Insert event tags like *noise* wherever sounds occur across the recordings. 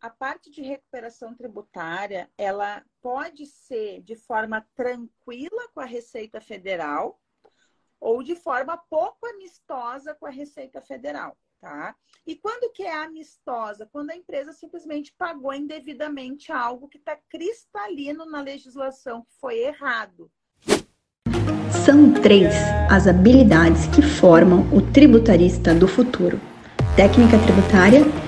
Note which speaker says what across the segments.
Speaker 1: a parte de recuperação tributária, ela pode ser de forma tranquila com a Receita Federal ou de forma pouco amistosa com a Receita Federal, tá? E quando que é amistosa? Quando a empresa simplesmente pagou indevidamente algo que está cristalino na legislação que foi errado.
Speaker 2: São três as habilidades que formam o tributarista do futuro: técnica tributária,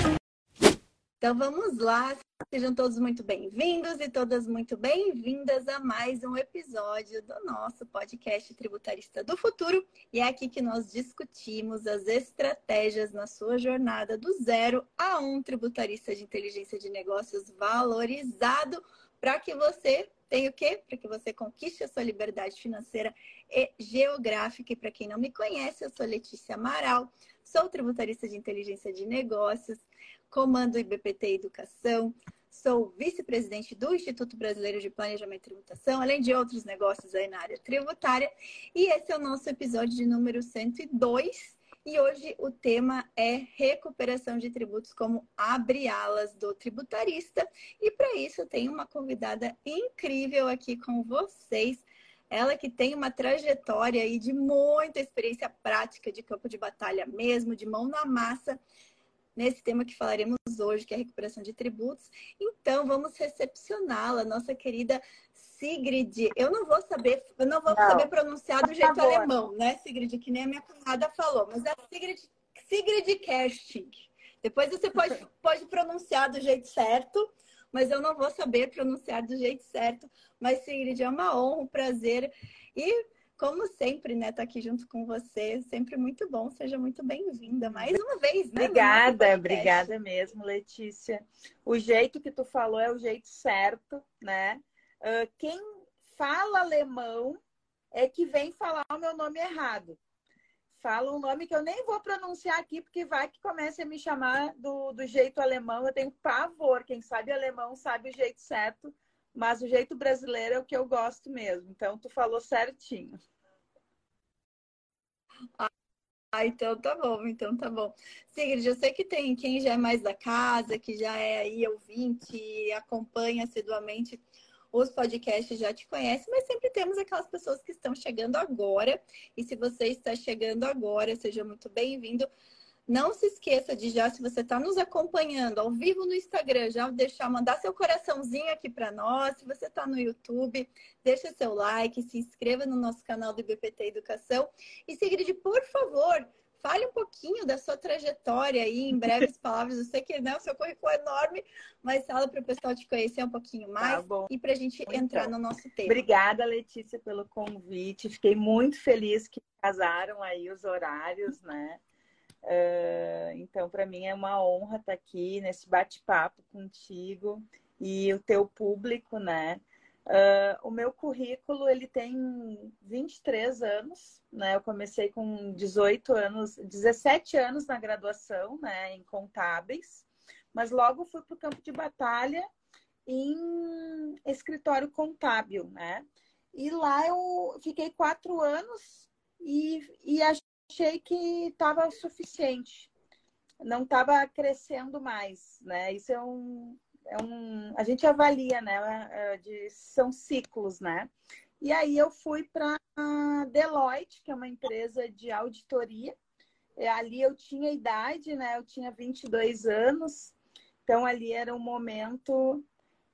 Speaker 3: Então vamos lá, sejam todos muito bem-vindos e todas muito bem-vindas a mais um episódio do nosso podcast Tributarista do Futuro. E é aqui que nós discutimos as estratégias na sua jornada do zero a um tributarista de inteligência de negócios valorizado para que você tenha o quê? Para que você conquiste a sua liberdade financeira e geográfica. E para quem não me conhece, eu sou Letícia Amaral Sou tributarista de inteligência de negócios, comando IBPT Educação, sou vice-presidente do Instituto Brasileiro de Planejamento e Tributação, além de outros negócios aí na área tributária. E esse é o nosso episódio de número 102. E hoje o tema é recuperação de tributos, como abre alas do tributarista. E para isso eu tenho uma convidada incrível aqui com vocês, ela que tem uma trajetória aí de muita experiência prática de campo de batalha mesmo, de mão na massa, nesse tema que falaremos hoje, que é a recuperação de tributos. Então, vamos recepcioná-la, nossa querida Sigrid. Eu não vou saber, eu não vou não. saber pronunciar do jeito alemão, né, Sigrid? Que nem a minha cunhada falou, mas é Sigrid, Sigrid Kersting. Depois você pode, *laughs* pode pronunciar do jeito certo mas eu não vou saber pronunciar do jeito certo. Mas, Sigrid, é uma honra, um prazer. E, como sempre, né, tá aqui junto com você. Sempre muito bom. Seja muito bem-vinda mais uma vez,
Speaker 1: né? Obrigada, obrigada mesmo, Letícia. O jeito que tu falou é o jeito certo, né? Uh, quem fala alemão é que vem falar o meu nome errado fala um nome que eu nem vou pronunciar aqui, porque vai que comece a me chamar do, do jeito alemão. Eu tenho pavor. Quem sabe alemão sabe o jeito certo, mas o jeito brasileiro é o que eu gosto mesmo. Então, tu falou certinho.
Speaker 3: Ah, então tá bom, então tá bom. Sigrid, eu sei que tem quem já é mais da casa, que já é aí ouvinte, acompanha assiduamente os podcasts já te conhecem, mas sempre temos aquelas pessoas que estão chegando agora. E se você está chegando agora, seja muito bem-vindo. Não se esqueça de já, se você está nos acompanhando ao vivo no Instagram, já deixar, mandar seu coraçãozinho aqui para nós. Se você está no YouTube, deixa seu like, se inscreva no nosso canal do IBPT Educação. E Sigrid, por favor, Fale um pouquinho da sua trajetória aí, em breves *laughs* palavras. Eu sei que né, o seu currículo é enorme, mas fala para o pessoal te conhecer um pouquinho tá mais tá e para a gente então, entrar no nosso tema.
Speaker 1: Obrigada, Letícia, pelo convite. Fiquei muito feliz que casaram aí os horários, né? Uh, então, para mim é uma honra estar aqui nesse bate-papo contigo e o teu público, né? Uh, o meu currículo ele tem 23 anos, né? Eu comecei com 18 anos, 17 anos na graduação, né, em contábeis, mas logo fui para o campo de batalha em escritório contábil, né? E lá eu fiquei quatro anos e, e achei que estava suficiente, não estava crescendo mais, né? Isso é um, é um, a gente avalia, né? É, de, são ciclos, né? E aí eu fui para Deloitte, que é uma empresa de auditoria. E ali eu tinha idade, né? Eu tinha 22 anos. Então ali era um momento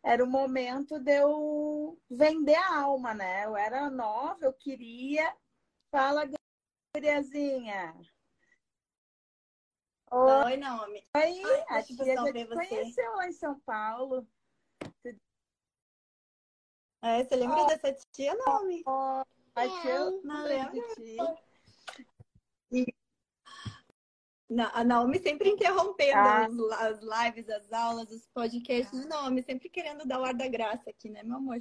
Speaker 1: era o momento de eu vender a alma, né? Eu era nova, eu queria. Fala, guriazinha.
Speaker 3: Oi, Naomi.
Speaker 1: Oi, Ai, a tia já te conheceu lá em São Paulo.
Speaker 3: É, você lembra oh. dessa tia, Naomi?
Speaker 1: Oh, a tia, não lembro.
Speaker 3: Não, a Naomi sempre interrompendo ah. as, as, lives, as aulas, os podcasts. Naomi sempre querendo dar o ar da graça aqui, né, meu amor?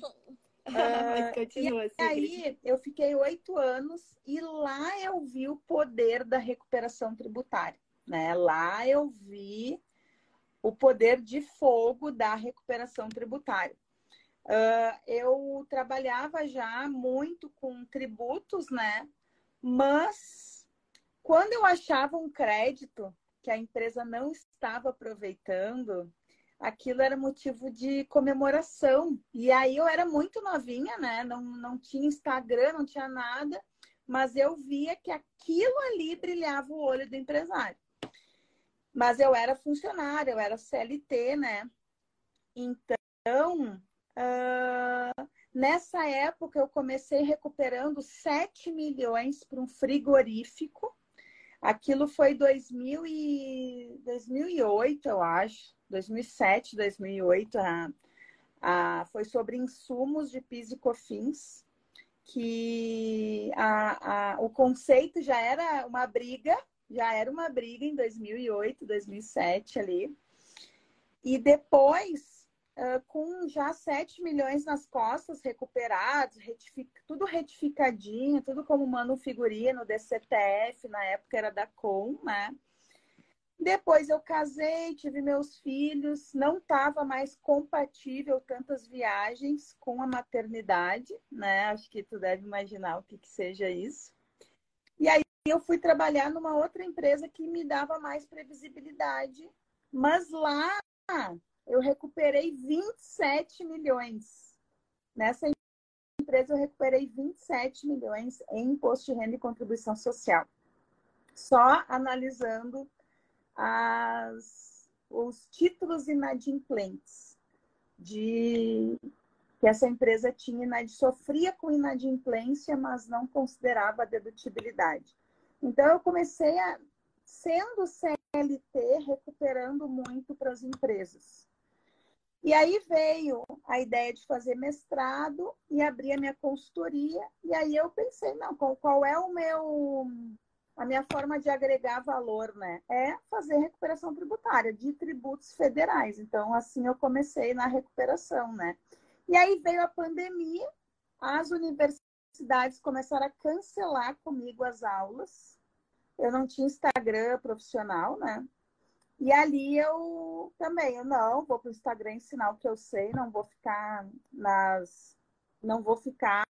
Speaker 3: *laughs* Mas continua,
Speaker 1: e aí eu fiquei oito anos e lá eu vi o poder da recuperação tributária. Né? Lá eu vi o poder de fogo da recuperação tributária. Uh, eu trabalhava já muito com tributos, né? Mas quando eu achava um crédito que a empresa não estava aproveitando, aquilo era motivo de comemoração. E aí eu era muito novinha, né? Não, não tinha Instagram, não tinha nada, mas eu via que aquilo ali brilhava o olho do empresário. Mas eu era funcionária, eu era CLT, né? Então, uh, nessa época eu comecei recuperando 7 milhões para um frigorífico. Aquilo foi 2000 e... 2008, eu acho. 2007, 2008. A... A... Foi sobre insumos de PIS e COFINS. Que a... a... o conceito já era uma briga já era uma briga em 2008, 2007 ali. E depois, com já 7 milhões nas costas recuperados, retific... tudo retificadinho, tudo como mano figurino, DCTF, na época era da Com, né? Depois eu casei, tive meus filhos, não estava mais compatível tantas viagens com a maternidade, né? Acho que tu deve imaginar o que, que seja isso. E aí eu fui trabalhar numa outra empresa que me dava mais previsibilidade. Mas lá eu recuperei 27 milhões. Nessa empresa eu recuperei 27 milhões em imposto de renda e contribuição social. Só analisando as, os títulos inadimplentes de que essa empresa tinha, sofria com inadimplência, mas não considerava a dedutibilidade. Então, eu comecei a, sendo CLT, recuperando muito para as empresas. E aí veio a ideia de fazer mestrado e abrir a minha consultoria. E aí eu pensei, não, qual é o meu a minha forma de agregar valor, né? É fazer recuperação tributária de tributos federais. Então, assim eu comecei na recuperação, né? E aí veio a pandemia, as universidades começaram a cancelar comigo as aulas. Eu não tinha Instagram profissional, né? E ali eu também, eu não, vou para o Instagram ensinar o que eu sei, não vou ficar nas. Não vou ficar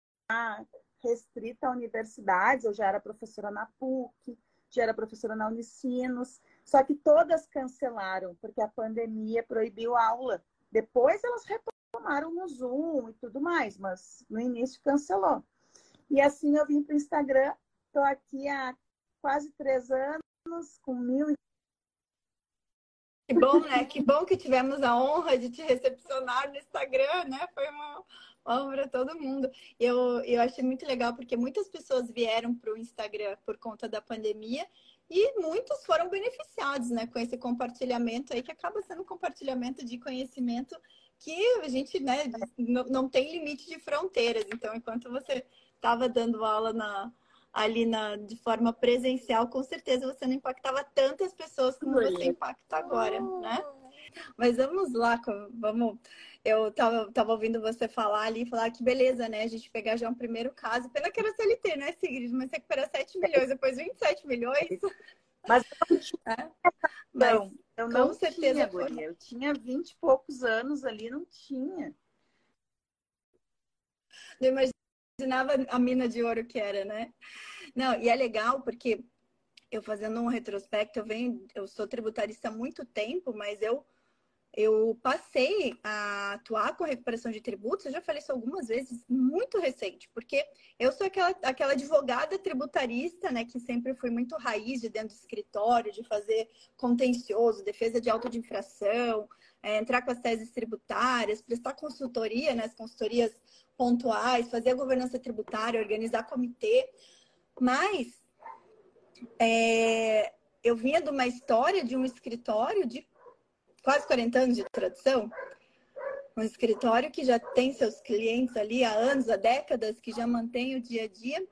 Speaker 1: restrita a universidades. Eu já era professora na PUC, já era professora na Unicinos, só que todas cancelaram, porque a pandemia proibiu aula. Depois elas retomaram no Zoom e tudo mais, mas no início cancelou. E assim eu vim para o Instagram. Estou aqui há quase três anos, com mil.
Speaker 3: Que bom, né? Que bom que tivemos a honra de te recepcionar no Instagram, né? Foi uma honra para todo mundo. Eu, eu achei muito legal porque muitas pessoas vieram para o Instagram por conta da pandemia e muitos foram beneficiados, né, com esse compartilhamento aí que acaba sendo um compartilhamento de conhecimento que a gente, né, não, não tem limite de fronteiras. Então, enquanto você estava dando aula na, ali na, de forma presencial, com certeza você não impactava tantas pessoas como você impacta agora, né? Mas vamos lá, vamos. Eu tava, tava ouvindo você falar ali, falar que beleza, né? A gente pegar já um primeiro caso. Pena que era CLT, né, Sigrid? Mas recuperar 7 milhões, depois 27 milhões.
Speaker 1: Mas eu não tinha. É. Não, eu não com certeza tinha, Eu tinha 20 e poucos anos ali, não tinha.
Speaker 3: Não imagina imaginava a mina de ouro que era, né? Não, e é legal porque eu fazendo um retrospecto, eu venho, eu sou tributarista há muito tempo, mas eu eu passei a atuar com recuperação de tributos, eu já falei isso algumas vezes, muito recente, porque eu sou aquela, aquela advogada tributarista, né, que sempre foi muito raiz de dentro do escritório, de fazer contencioso, defesa de auto de infração, é, entrar com as teses tributárias, prestar consultoria, né, as consultorias pontuais, fazer a governança tributária, organizar comitê. Mas é, eu vinha de uma história de um escritório de quase 40 anos de tradição. Um escritório que já tem seus clientes ali há anos, há décadas, que já mantém o dia a dia.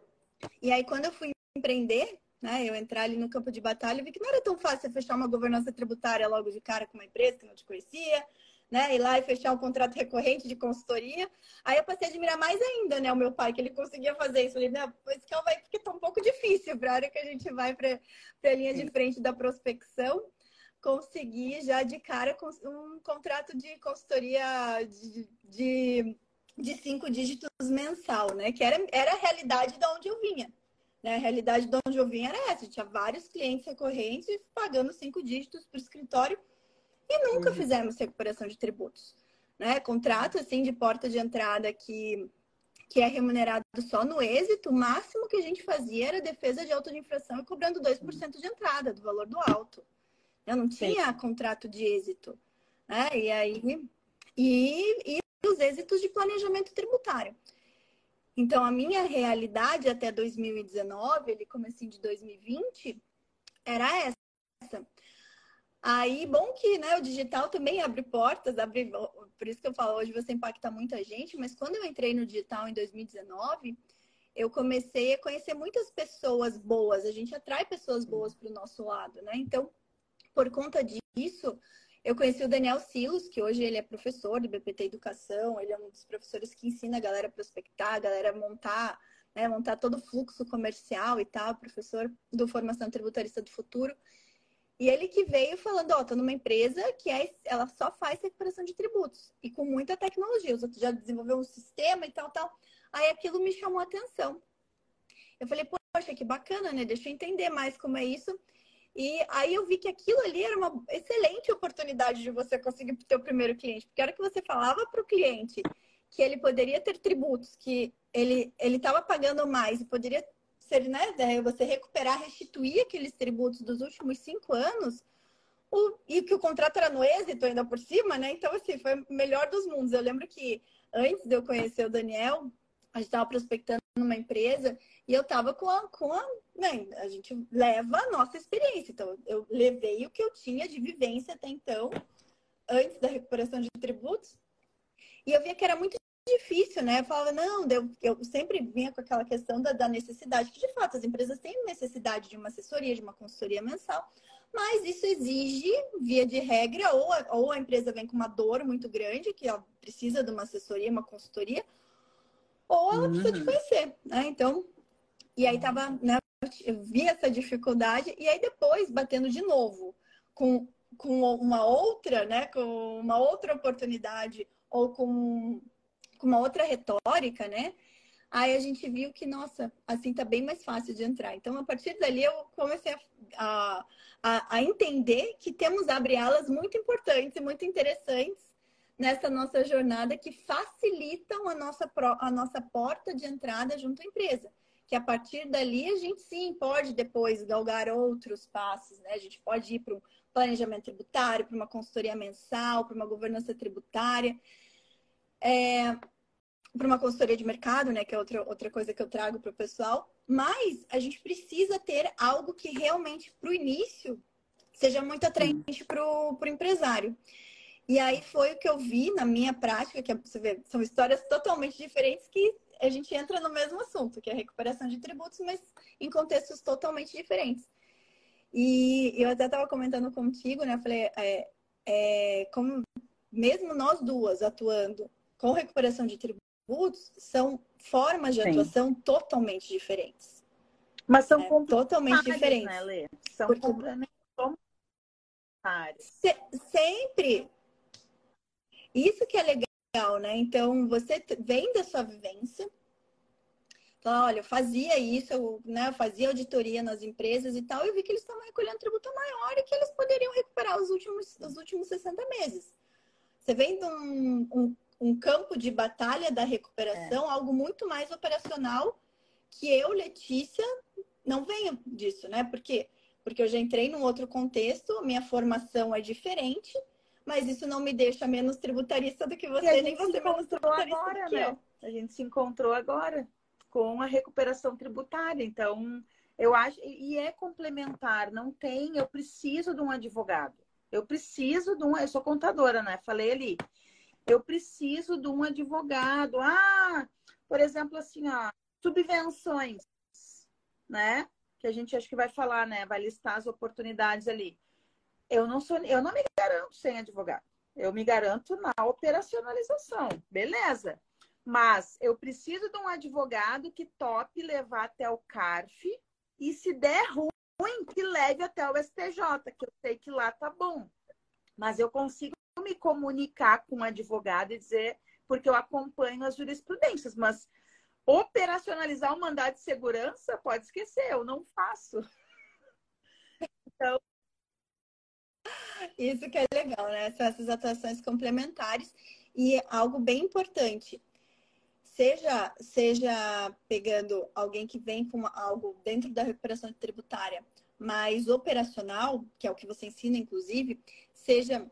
Speaker 3: E aí, quando eu fui empreender, né, eu entrar ali no campo de batalha, eu vi que não era tão fácil fechar uma governança tributária logo de cara com uma empresa que não te conhecia, né? Ir lá e fechar um contrato recorrente de consultoria. Aí eu passei a admirar mais ainda, né? O meu pai, que ele conseguia fazer isso. Eu falei, não, pois calma aí, porque tá um pouco difícil para a hora que a gente vai para a linha de frente da prospecção conseguir já de cara um contrato de consultoria de, de, de cinco dígitos mensal, né? Que era, era a realidade de onde eu vinha. Né? A realidade de onde eu vinha era essa. Tinha vários clientes recorrentes pagando cinco dígitos para o escritório e nunca uhum. fizemos recuperação de tributos. Né? Contrato assim de porta de entrada que, que é remunerado só no êxito, o máximo que a gente fazia era defesa de auto de infração e cobrando 2% de entrada do valor do auto. Eu não tinha Sim. contrato de êxito. Né? E aí e, e os êxitos de planejamento tributário. Então, a minha realidade até 2019, ele comecinho de 2020, era essa. Aí, bom que né, o digital também abre portas, abre, por isso que eu falo, hoje você impacta muita gente, mas quando eu entrei no digital em 2019, eu comecei a conhecer muitas pessoas boas, a gente atrai pessoas boas para o nosso lado, né? Então, por conta disso, eu conheci o Daniel Silos, que hoje ele é professor do BPT Educação, ele é um dos professores que ensina a galera a prospectar, a galera a montar, né, montar todo o fluxo comercial e tal, professor do Formação Tributarista do Futuro. E ele que veio falando, ó, oh, tô numa empresa que é, ela só faz recuperação de tributos e com muita tecnologia. Os outros já desenvolveu um sistema e tal, tal. Aí aquilo me chamou a atenção. Eu falei, poxa, que bacana, né? Deixa eu entender mais como é isso. E aí eu vi que aquilo ali era uma excelente oportunidade de você conseguir o seu primeiro cliente. Porque a hora que você falava para o cliente que ele poderia ter tributos, que ele estava pagando mais e poderia ser, né, você recuperar, restituir aqueles tributos dos últimos cinco anos, o, e que o contrato era no êxito ainda por cima, né? Então, assim, foi o melhor dos mundos. Eu lembro que antes de eu conhecer o Daniel, a gente estava prospectando numa empresa e eu estava com com a né, a gente leva a nossa experiência. Então, eu levei o que eu tinha de vivência até então, antes da recuperação de tributos, e eu via que era muito difícil, né? Eu falava, não, eu, eu sempre vinha com aquela questão da, da, necessidade, que de fato as empresas têm necessidade de uma assessoria, de uma consultoria mensal, mas isso exige, via de regra, ou a, ou a empresa vem com uma dor muito grande, que ela precisa de uma assessoria, uma consultoria, ou ela uhum. precisa te conhecer, né? Então, e aí tava, né, vi essa dificuldade, e aí depois, batendo de novo, com, com uma outra, né, com uma outra oportunidade, ou com, com uma outra retórica, né? Aí a gente viu que, nossa, assim tá bem mais fácil de entrar. Então, a partir dali, eu comecei a, a, a entender que temos abre alas muito importantes e muito interessantes nessa nossa jornada que facilitam a nossa, a nossa porta de entrada junto à empresa. Que a partir dali a gente sim pode depois galgar outros passos, né? A gente pode ir para um planejamento tributário, para uma consultoria mensal, para uma governança tributária, é, para uma consultoria de mercado, né? Que é outra, outra coisa que eu trago para o pessoal. Mas a gente precisa ter algo que realmente, para o início, seja muito atraente para o empresário. E aí foi o que eu vi na minha prática, que é, você vê, são histórias totalmente diferentes que a gente entra no mesmo assunto, que é a recuperação de tributos, mas em contextos totalmente diferentes. E eu até estava comentando contigo, né? Eu falei, é, é, como mesmo nós duas atuando com recuperação de tributos, são formas de Sim. atuação totalmente diferentes.
Speaker 1: Mas são
Speaker 3: é, totalmente diferentes. Né,
Speaker 1: Lê? São Porque... complementares.
Speaker 3: Se, sempre isso que é legal, né? Então, você vem da sua vivência. Fala, olha, eu fazia isso, eu, né, eu fazia auditoria nas empresas e tal, e eu vi que eles estavam recolhendo tributo maior e que eles poderiam recuperar os últimos, os últimos 60 meses. Você vem de um, um, um campo de batalha da recuperação, é. algo muito mais operacional, que eu, Letícia, não venho disso, né? Por quê? Porque eu já entrei num outro contexto, minha formação é diferente, mas isso não me deixa menos tributarista do que você, nem você menos tributarista agora,
Speaker 1: né?
Speaker 3: Eu.
Speaker 1: A gente se encontrou agora com a recuperação tributária. Então, eu acho, e é complementar, não tem, eu preciso de um advogado. Eu preciso de um, eu sou contadora, né? Falei ali. Eu preciso de um advogado. Ah, por exemplo, assim, ó, subvenções, né? Que a gente acho que vai falar, né? Vai listar as oportunidades ali eu não sou, eu não me garanto sem advogado. Eu me garanto na operacionalização. Beleza. Mas eu preciso de um advogado que tope levar até o CARF e se der ruim, que leve até o STJ, que eu sei que lá tá bom. Mas eu consigo me comunicar com um advogado e dizer, porque eu acompanho as jurisprudências, mas operacionalizar o mandado de segurança, pode esquecer, eu não faço. *laughs*
Speaker 3: Então, isso que é legal, né? São essas atuações complementares e algo bem importante. Seja, seja pegando alguém que vem com algo dentro da recuperação tributária mais operacional, que é o que você ensina, inclusive, seja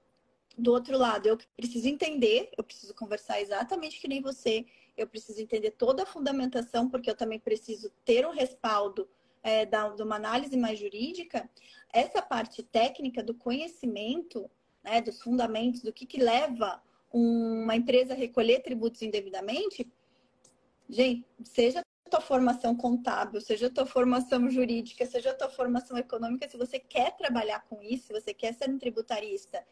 Speaker 3: do outro lado, eu preciso entender, eu preciso conversar exatamente que nem você, eu preciso entender toda a fundamentação, porque eu também preciso ter um respaldo é, da, de uma análise mais jurídica, essa parte técnica do conhecimento, né, dos fundamentos, do que, que leva uma empresa a recolher tributos indevidamente, gente, seja a tua formação contábil, seja a tua formação jurídica, seja a tua formação econômica, se você quer trabalhar com isso, se você quer ser um tributarista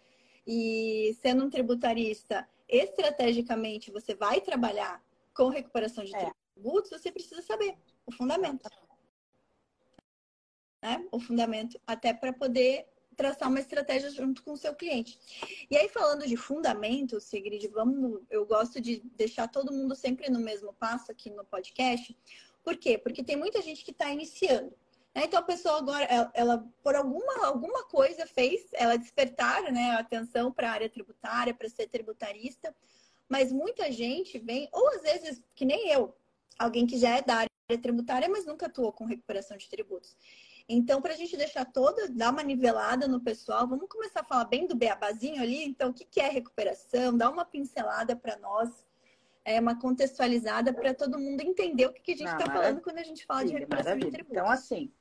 Speaker 3: e sendo um tributarista, estrategicamente você vai trabalhar com recuperação de é. tributos, você precisa saber o fundamento né? O fundamento, até para poder traçar uma estratégia junto com o seu cliente. E aí, falando de fundamento, Sigrid, vamos, eu gosto de deixar todo mundo sempre no mesmo passo aqui no podcast. Por quê? Porque tem muita gente que está iniciando. Né? Então, a pessoa agora, ela, ela, por alguma, alguma coisa fez, ela despertar né, a atenção para a área tributária, para ser tributarista, mas muita gente vem, ou às vezes, que nem eu, alguém que já é da área tributária, mas nunca atuou com recuperação de tributos. Então, para a gente deixar toda, dar uma nivelada no pessoal, vamos começar a falar bem do beabazinho ali. Então, o que é recuperação? Dá uma pincelada para nós, é uma contextualizada para todo mundo entender o que, a gente está falando quando a gente fala de recuperação maravilha. de tributos.
Speaker 1: Então, assim,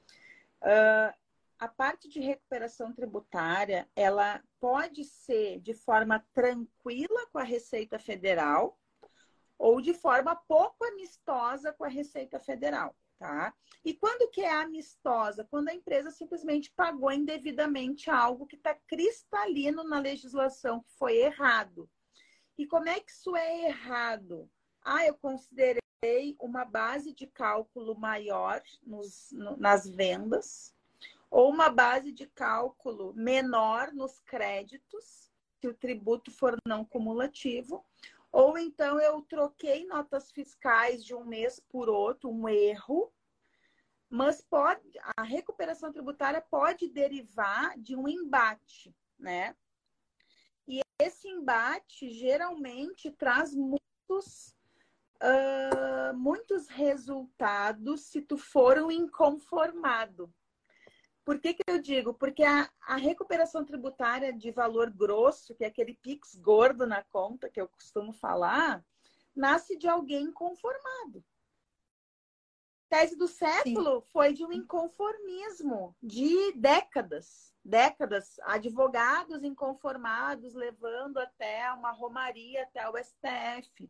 Speaker 1: uh, a parte de recuperação tributária, ela pode ser de forma tranquila com a Receita Federal ou de forma pouco amistosa com a Receita Federal tá? E quando que é amistosa? Quando a empresa simplesmente pagou indevidamente algo que está cristalino na legislação que foi errado. E como é que isso é errado? Ah, eu considerei uma base de cálculo maior nos, no, nas vendas ou uma base de cálculo menor nos créditos, se o tributo for não cumulativo, ou então eu troquei notas fiscais de um mês por outro, um erro, mas pode a recuperação tributária pode derivar de um embate, né? E esse embate geralmente traz muitos uh, muitos resultados se tu for um inconformado. Por que, que eu digo? Porque a, a recuperação tributária de valor grosso, que é aquele PIX gordo na conta que eu costumo falar, nasce de alguém conformado. Tese do século Sim. foi de um inconformismo de décadas. Décadas, advogados inconformados levando até uma romaria, até o STF.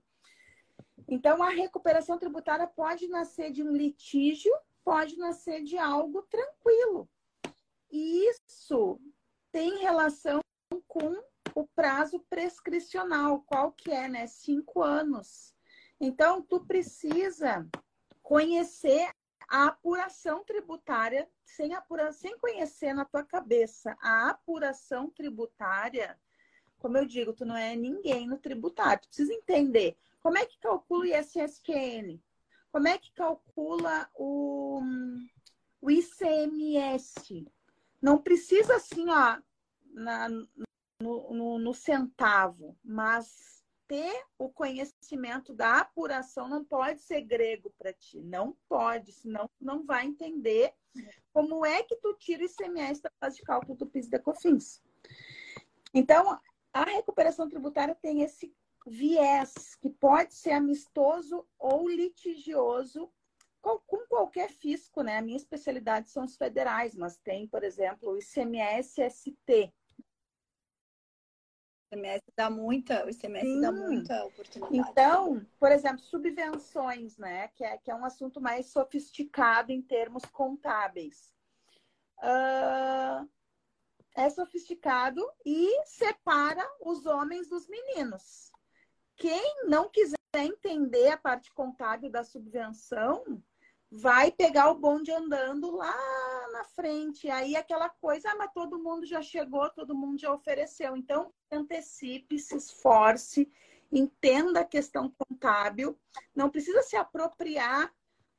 Speaker 1: Então, a recuperação tributária pode nascer de um litígio, pode nascer de algo tranquilo. E isso tem relação com o prazo prescricional, qual que é, né? Cinco anos. Então, tu precisa conhecer a apuração tributária, sem, apura, sem conhecer na tua cabeça a apuração tributária, como eu digo, tu não é ninguém no tributário. Tu precisa entender como é que calcula o ISSQN, como é que calcula o, o ICMS, não precisa assim, ó, na, no, no, no centavo, mas ter o conhecimento da apuração não pode ser grego para ti. Não pode, senão não vai entender como é que tu tira o ICMS da base de cálculo do PIS e da COFINS. Então, a recuperação tributária tem esse viés que pode ser amistoso ou litigioso com qualquer fisco, né? A minha especialidade são os federais, mas tem, por exemplo, o ICMS-ST.
Speaker 3: O ICMS dá muita, o ICMS Sim. dá muita oportunidade.
Speaker 1: Então, por exemplo, subvenções, né? Que é, que é um assunto mais sofisticado em termos contábeis. Uh, é sofisticado e separa os homens dos meninos. Quem não quiser entender a parte contábil da subvenção, vai pegar o bonde andando lá na frente. Aí aquela coisa, ah, mas todo mundo já chegou, todo mundo já ofereceu. Então, antecipe, se esforce, entenda a questão contábil. Não precisa se apropriar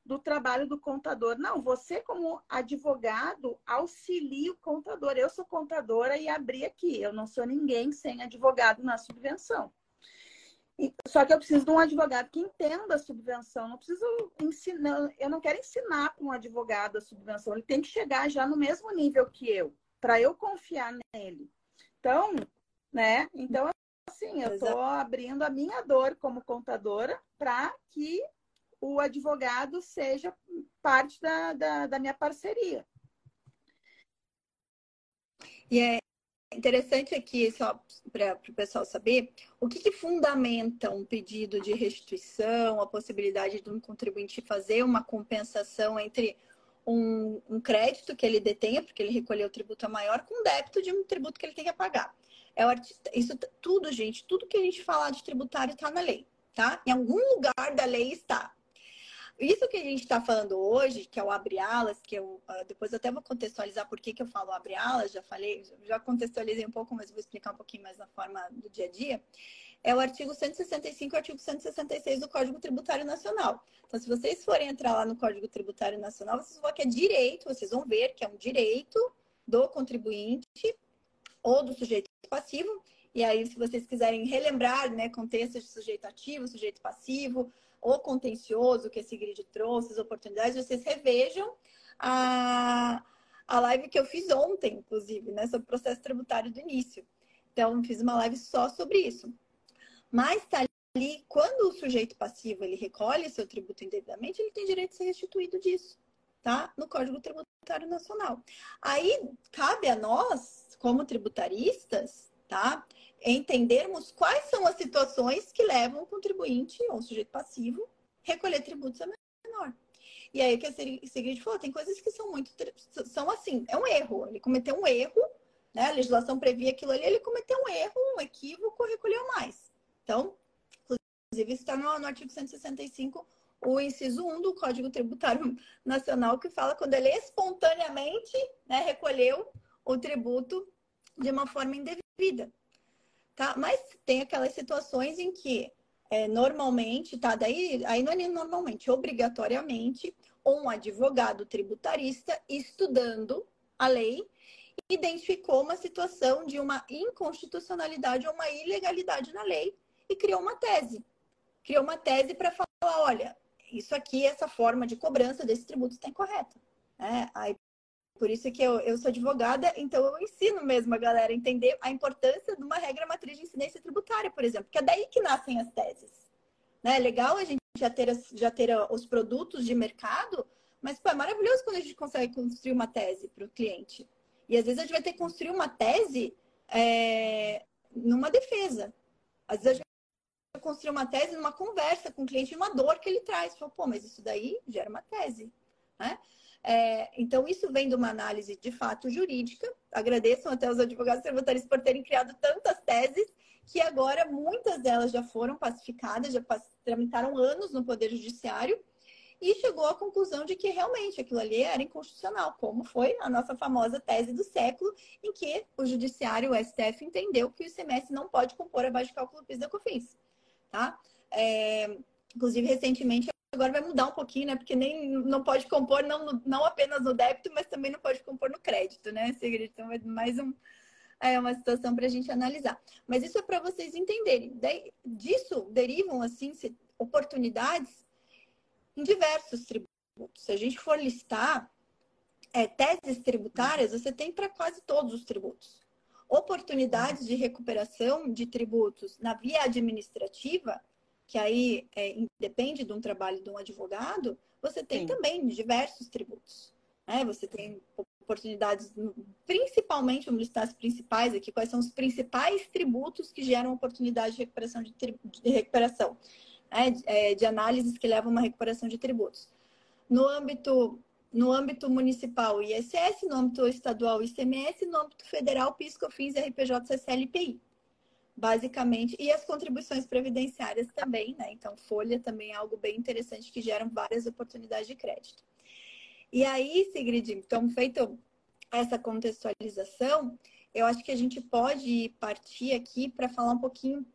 Speaker 1: do trabalho do contador. Não, você, como advogado, auxilia o contador. Eu sou contadora e abri aqui. Eu não sou ninguém sem advogado na subvenção. Só que eu preciso de um advogado que entenda a subvenção. Não preciso ensinar, eu não quero ensinar para um advogado a subvenção. Ele tem que chegar já no mesmo nível que eu, para eu confiar nele. Então, né? Então, assim, eu estou abrindo a minha dor como contadora para que o advogado seja parte da, da, da minha parceria.
Speaker 3: E é, interessante aqui, só para o pessoal saber, o que, que, fundamenta um pedido de restituição, a possibilidade de um contribuinte fazer uma compensação entre um, um crédito que ele detenha, porque ele recolheu o tributo maior, com débito de um tributo que ele tem que pagar. É o, isso tudo, gente, tudo que a gente falar de tributário está na lei, tá? Em algum lugar da lei está. Isso que a gente está falando hoje, que é o abre alas, que eu uh, depois eu até vou contextualizar por que, que eu falo abre alas, já falei, já contextualizei um pouco, mas vou explicar um pouquinho mais na forma do dia a dia. É o artigo 165 e o artigo 166 do Código Tributário Nacional. Então, se vocês forem entrar lá no Código Tributário Nacional, vocês vão ver que é direito, vocês vão ver que é um direito do contribuinte ou do sujeito passivo. E aí, se vocês quiserem relembrar, né, contextos de sujeito ativo, sujeito passivo, o contencioso que esse grid trouxe, as oportunidades, vocês revejam a, a live que eu fiz ontem, inclusive, né, sobre o processo tributário do início. Então, fiz uma live só sobre isso. Mas tá ali, quando o sujeito passivo ele recolhe seu tributo indevidamente, ele tem direito de ser restituído disso, tá? No Código Tributário Nacional. Aí cabe a nós, como tributaristas, tá? Entendermos quais são as situações que levam o contribuinte ou o sujeito passivo a recolher tributos a menor. E aí que a Sigrid falou, tem coisas que são muito são assim, é um erro. Ele cometeu um erro, né? A legislação previa aquilo ali, ele cometeu um erro, um equívoco, recolheu mais. Então, inclusive está no, no artigo 165 o inciso 1 do Código Tributário *laughs* Nacional que fala quando ele espontaneamente né, recolheu o tributo de uma forma indevida tá? Mas tem aquelas situações em que é, normalmente, tá? Daí, aí não é normalmente, obrigatoriamente, um advogado tributarista estudando a lei identificou uma situação de uma inconstitucionalidade ou uma ilegalidade na lei e criou uma tese. Criou uma tese para falar, olha, isso aqui, essa forma de cobrança desse tributo está incorreta. É, aí por isso que eu, eu sou advogada, então eu ensino mesmo a galera a entender a importância de uma regra matriz de incidência tributária, por exemplo, que é daí que nascem as teses. Né? É legal a gente já ter, já ter os produtos de mercado, mas pô, é maravilhoso quando a gente consegue construir uma tese para o cliente. E às vezes a gente vai ter que construir uma tese é, numa defesa. Às vezes a gente vai construir uma tese numa conversa com o cliente, uma dor que ele traz. Fala, pô, mas isso daí gera uma tese. Né? É, então, isso vem de uma análise de fato jurídica. Agradeço até os advogados tributaristas por terem criado tantas teses, que agora muitas delas já foram pacificadas, já tramitaram anos no Poder Judiciário, e chegou à conclusão de que realmente aquilo ali era inconstitucional, como foi a nossa famosa tese do século, em que o Judiciário, o STF, entendeu que o ICMS não pode compor abaixo de cálculo PIS da COFINS. Tá? É, inclusive, recentemente, agora vai mudar um pouquinho, né? Porque nem não pode compor não, não apenas no débito, mas também não pode compor no crédito, né, Sigrid? Então é mais um, é uma situação para a gente analisar. Mas isso é para vocês entenderem. Daí, disso derivam assim oportunidades em diversos tributos. Se a gente for listar é, teses tributárias, você tem para quase todos os tributos. Oportunidades de recuperação de tributos na via administrativa que aí é, depende de um trabalho de um advogado, você tem Sim. também diversos tributos. Né? Você tem oportunidades, principalmente, vamos listar as principais aqui, quais são os principais tributos que geram oportunidade de recuperação de, de recuperação, né? é, de análises que levam a uma recuperação de tributos. No âmbito no âmbito municipal ISS, no âmbito estadual ICMS, no âmbito federal PIS, COFINS, RPJ, CCL e PI. Basicamente, e as contribuições previdenciárias também, né? Então, folha também é algo bem interessante que geram várias oportunidades de crédito. E aí, Sigrid, então, feito essa contextualização, eu acho que a gente pode partir aqui para falar um pouquinho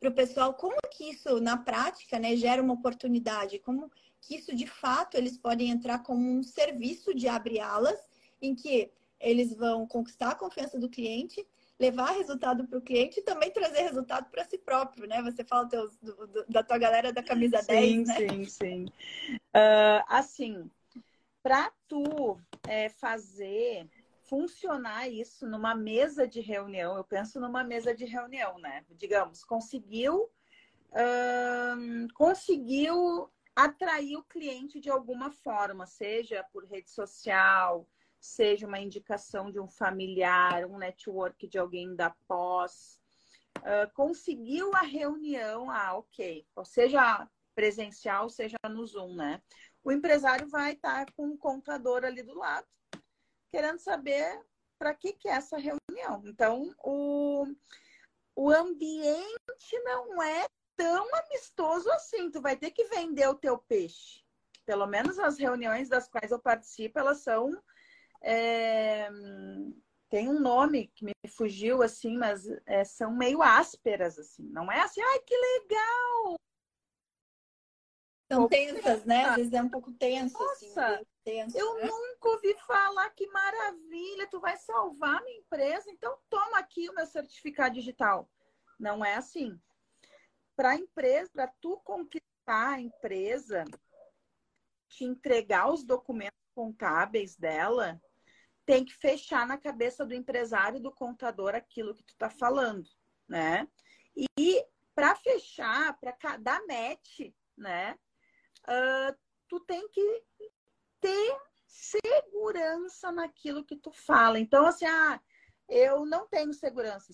Speaker 3: para o pessoal como que isso, na prática, né, gera uma oportunidade, como que isso de fato eles podem entrar como um serviço de abre alas, em que eles vão conquistar a confiança do cliente, levar resultado para o cliente e também trazer resultado para si próprio, né? Você fala teus, do, do, da tua galera da camisa
Speaker 1: sim,
Speaker 3: 10, né?
Speaker 1: Sim, sim, uh, assim, para tu é, fazer funcionar isso numa mesa de reunião, eu penso numa mesa de reunião, né? Digamos, conseguiu uh, conseguiu atrair o cliente de alguma forma, seja por rede social, seja uma indicação de um familiar, um network de alguém da pós. Uh, conseguiu a reunião, ah, ok, seja presencial, seja no Zoom, né? O empresário vai estar com um contador ali do lado, querendo saber para que, que é essa reunião. Então, o, o ambiente não é tão amistoso assim. Tu vai ter que vender o teu peixe. Pelo menos as reuniões das quais eu participo, elas são. É... Tem um nome que me fugiu, assim, mas é, são meio ásperas, assim. Não é assim, ai, que legal!
Speaker 3: São tensas, né? Às vezes é um pouco tenso, assim,
Speaker 1: Nossa, assim. Tenso, eu né? nunca ouvi falar que maravilha, tu vai salvar minha empresa, então toma aqui o meu certificado digital. Não é assim para a empresa, para tu conquistar a empresa, te entregar os documentos contábeis dela, tem que fechar na cabeça do empresário e do contador aquilo que tu está falando, né? E para fechar, para dar match, né? Uh, tu tem que ter segurança naquilo que tu fala. Então, assim, ah, eu não tenho segurança.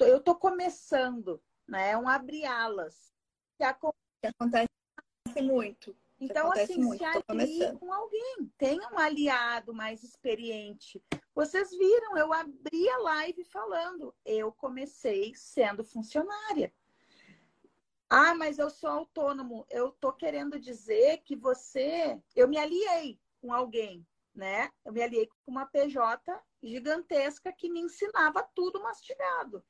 Speaker 1: Eu tô começando né? É um abrir alas.
Speaker 3: Que acontece muito.
Speaker 1: Então, assim, muito. se alie com alguém, tenha um aliado mais experiente. Vocês viram, eu abri a live falando, eu comecei sendo funcionária. Ah, mas eu sou autônomo. Eu tô querendo dizer que você, eu me aliei com alguém, né? Eu me aliei com uma PJ gigantesca que me ensinava tudo mastigado.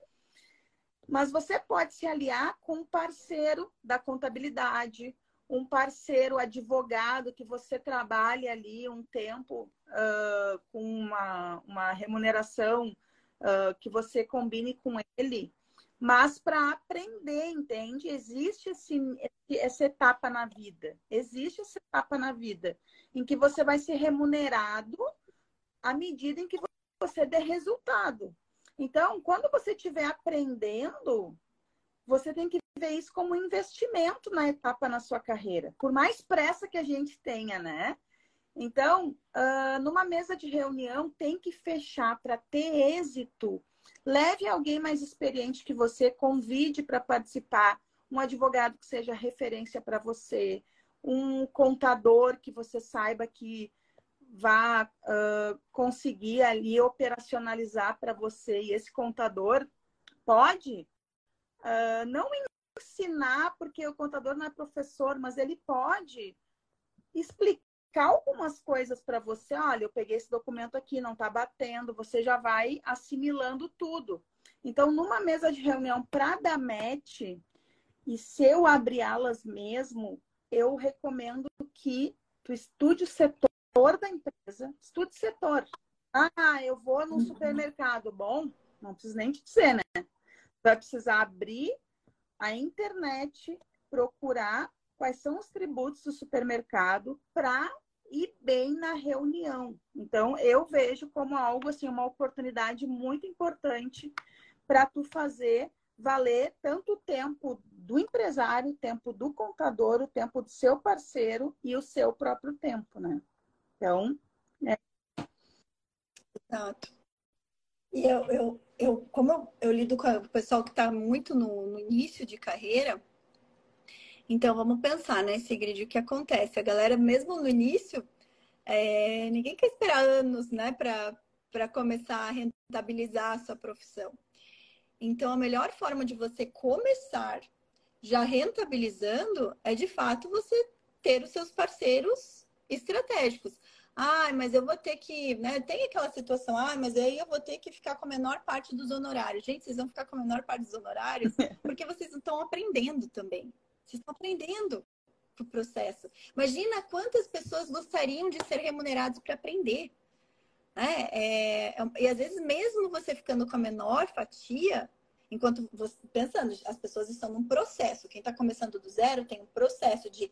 Speaker 1: Mas você pode se aliar com um parceiro da contabilidade, um parceiro advogado que você trabalhe ali um tempo uh, com uma, uma remuneração uh, que você combine com ele, mas para aprender, entende? Existe esse, essa etapa na vida, existe essa etapa na vida em que você vai ser remunerado à medida em que você der resultado. Então, quando você estiver aprendendo, você tem que ver isso como um investimento na etapa na sua carreira, por mais pressa que a gente tenha, né? Então, uh, numa mesa de reunião, tem que fechar para ter êxito. Leve alguém mais experiente que você, convide para participar, um advogado que seja referência para você, um contador que você saiba que vá uh, conseguir ali operacionalizar para você. E esse contador pode uh, não ensinar, porque o contador não é professor, mas ele pode explicar algumas coisas para você. Olha, eu peguei esse documento aqui, não está batendo, você já vai assimilando tudo. Então, numa mesa de reunião para dar match, e se eu abrir alas mesmo, eu recomendo que tu estude o setor da empresa, estude setor. Ah, eu vou num uhum. supermercado. Bom, não preciso nem te dizer, né? Vai precisar abrir a internet, procurar quais são os tributos do supermercado para ir bem na reunião. Então, eu vejo como algo assim, uma oportunidade muito importante para tu fazer valer tanto o tempo do empresário, o tempo do contador, o tempo do seu parceiro e o seu próprio tempo, né? Então, é.
Speaker 3: Exato. E eu, eu, eu como eu, eu lido com o pessoal que está muito no, no, início de carreira, então vamos pensar, né, Sigrid, o que acontece? A galera, mesmo no início, É, ninguém quer esperar anos, né, para começar a rentabilizar a sua profissão. Então, a melhor forma de você começar já rentabilizando é, de fato, você ter os seus parceiros estratégicos. Ah, mas eu vou ter que, né? Tem aquela situação, ah, mas aí eu vou ter que ficar com a menor parte dos honorários. Gente, vocês vão ficar com a menor parte dos honorários *laughs* porque vocês estão aprendendo também. Vocês estão aprendendo o processo. Imagina quantas pessoas gostariam de ser remunerados para aprender. Né? É, é, e às vezes, mesmo você ficando com a menor fatia, enquanto você pensando, as pessoas estão num processo. Quem está começando do zero tem um processo de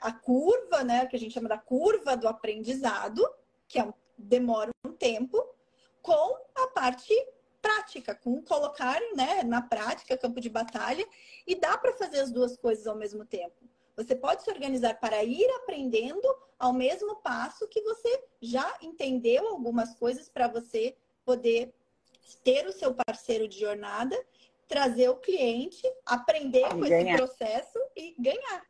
Speaker 3: a curva, né, que a gente chama da curva do aprendizado, que é um, demora um tempo, com a parte prática, com colocar né, na prática, campo de batalha, e dá para fazer as duas coisas ao mesmo tempo. Você pode se organizar para ir aprendendo ao mesmo passo que você já entendeu algumas coisas para você poder ter o seu parceiro de jornada, trazer o cliente, aprender com esse processo e ganhar.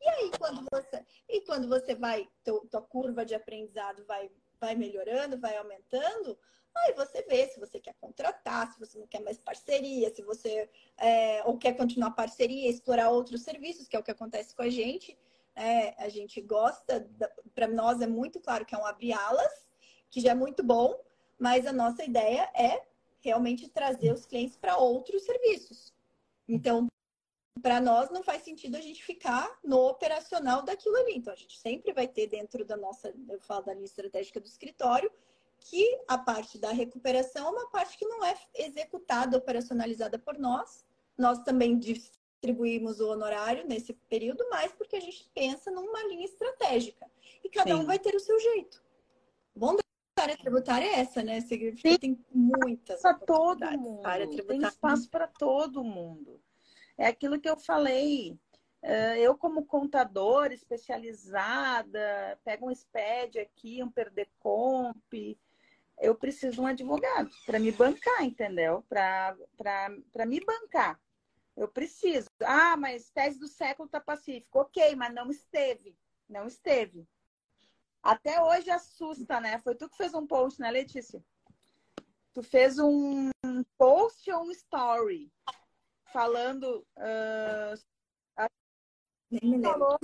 Speaker 3: E aí, quando você, e quando você vai, tua curva de aprendizado vai, vai melhorando, vai aumentando, aí você vê se você quer contratar, se você não quer mais parceria, se você é, ou quer continuar parceria, explorar outros serviços, que é o que acontece com a gente. É, a gente gosta, para nós é muito claro que é um abrir alas, que já é muito bom, mas a nossa ideia é realmente trazer os clientes para outros serviços. Então, para nós não faz sentido a gente ficar no operacional daquilo ali. Então, a gente sempre vai ter dentro da nossa, eu falo da linha estratégica do escritório, que a parte da recuperação é uma parte que não é executada, operacionalizada por nós. Nós também distribuímos o honorário nesse período, mas porque a gente pensa numa linha estratégica. E cada Sim. um vai ter o seu jeito. O bom da área tributária é essa, né? Significa tem muitas
Speaker 1: para todo mundo. Tem espaço para todo mundo. É aquilo que eu falei. Eh, eu, como contadora especializada, pego um SPED aqui, um Perdecomp, eu preciso de um advogado para me bancar, entendeu? Para me bancar. Eu preciso. Ah, mas tese do século está pacífico. Ok, mas não esteve. Não esteve. Até hoje assusta, né? Foi tu que fez um post, né, Letícia? Tu fez um post ou um story falando. Uh,
Speaker 3: Nem me falou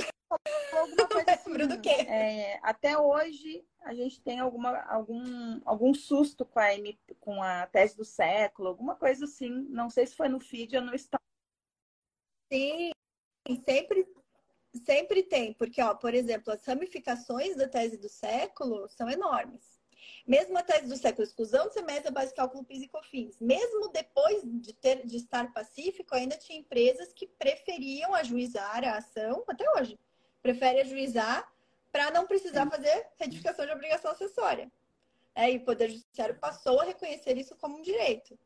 Speaker 3: alguma *laughs* coisa assim, do quê?
Speaker 1: É, até hoje a gente tem alguma, algum, algum susto com a, M, com a tese do século, alguma coisa assim. Não sei se foi no feed ou no story.
Speaker 3: Sim, sempre, sempre tem, porque, ó, por exemplo, as ramificações da tese do século são enormes. Mesmo a tese do século, exclusão do semestre base de cálculo PIS e COFINS. Mesmo depois de, ter, de estar pacífico, ainda tinha empresas que preferiam ajuizar a ação, até hoje, prefere ajuizar para não precisar fazer retificação de obrigação acessória. É, e o Poder Judiciário passou a reconhecer isso como um direito.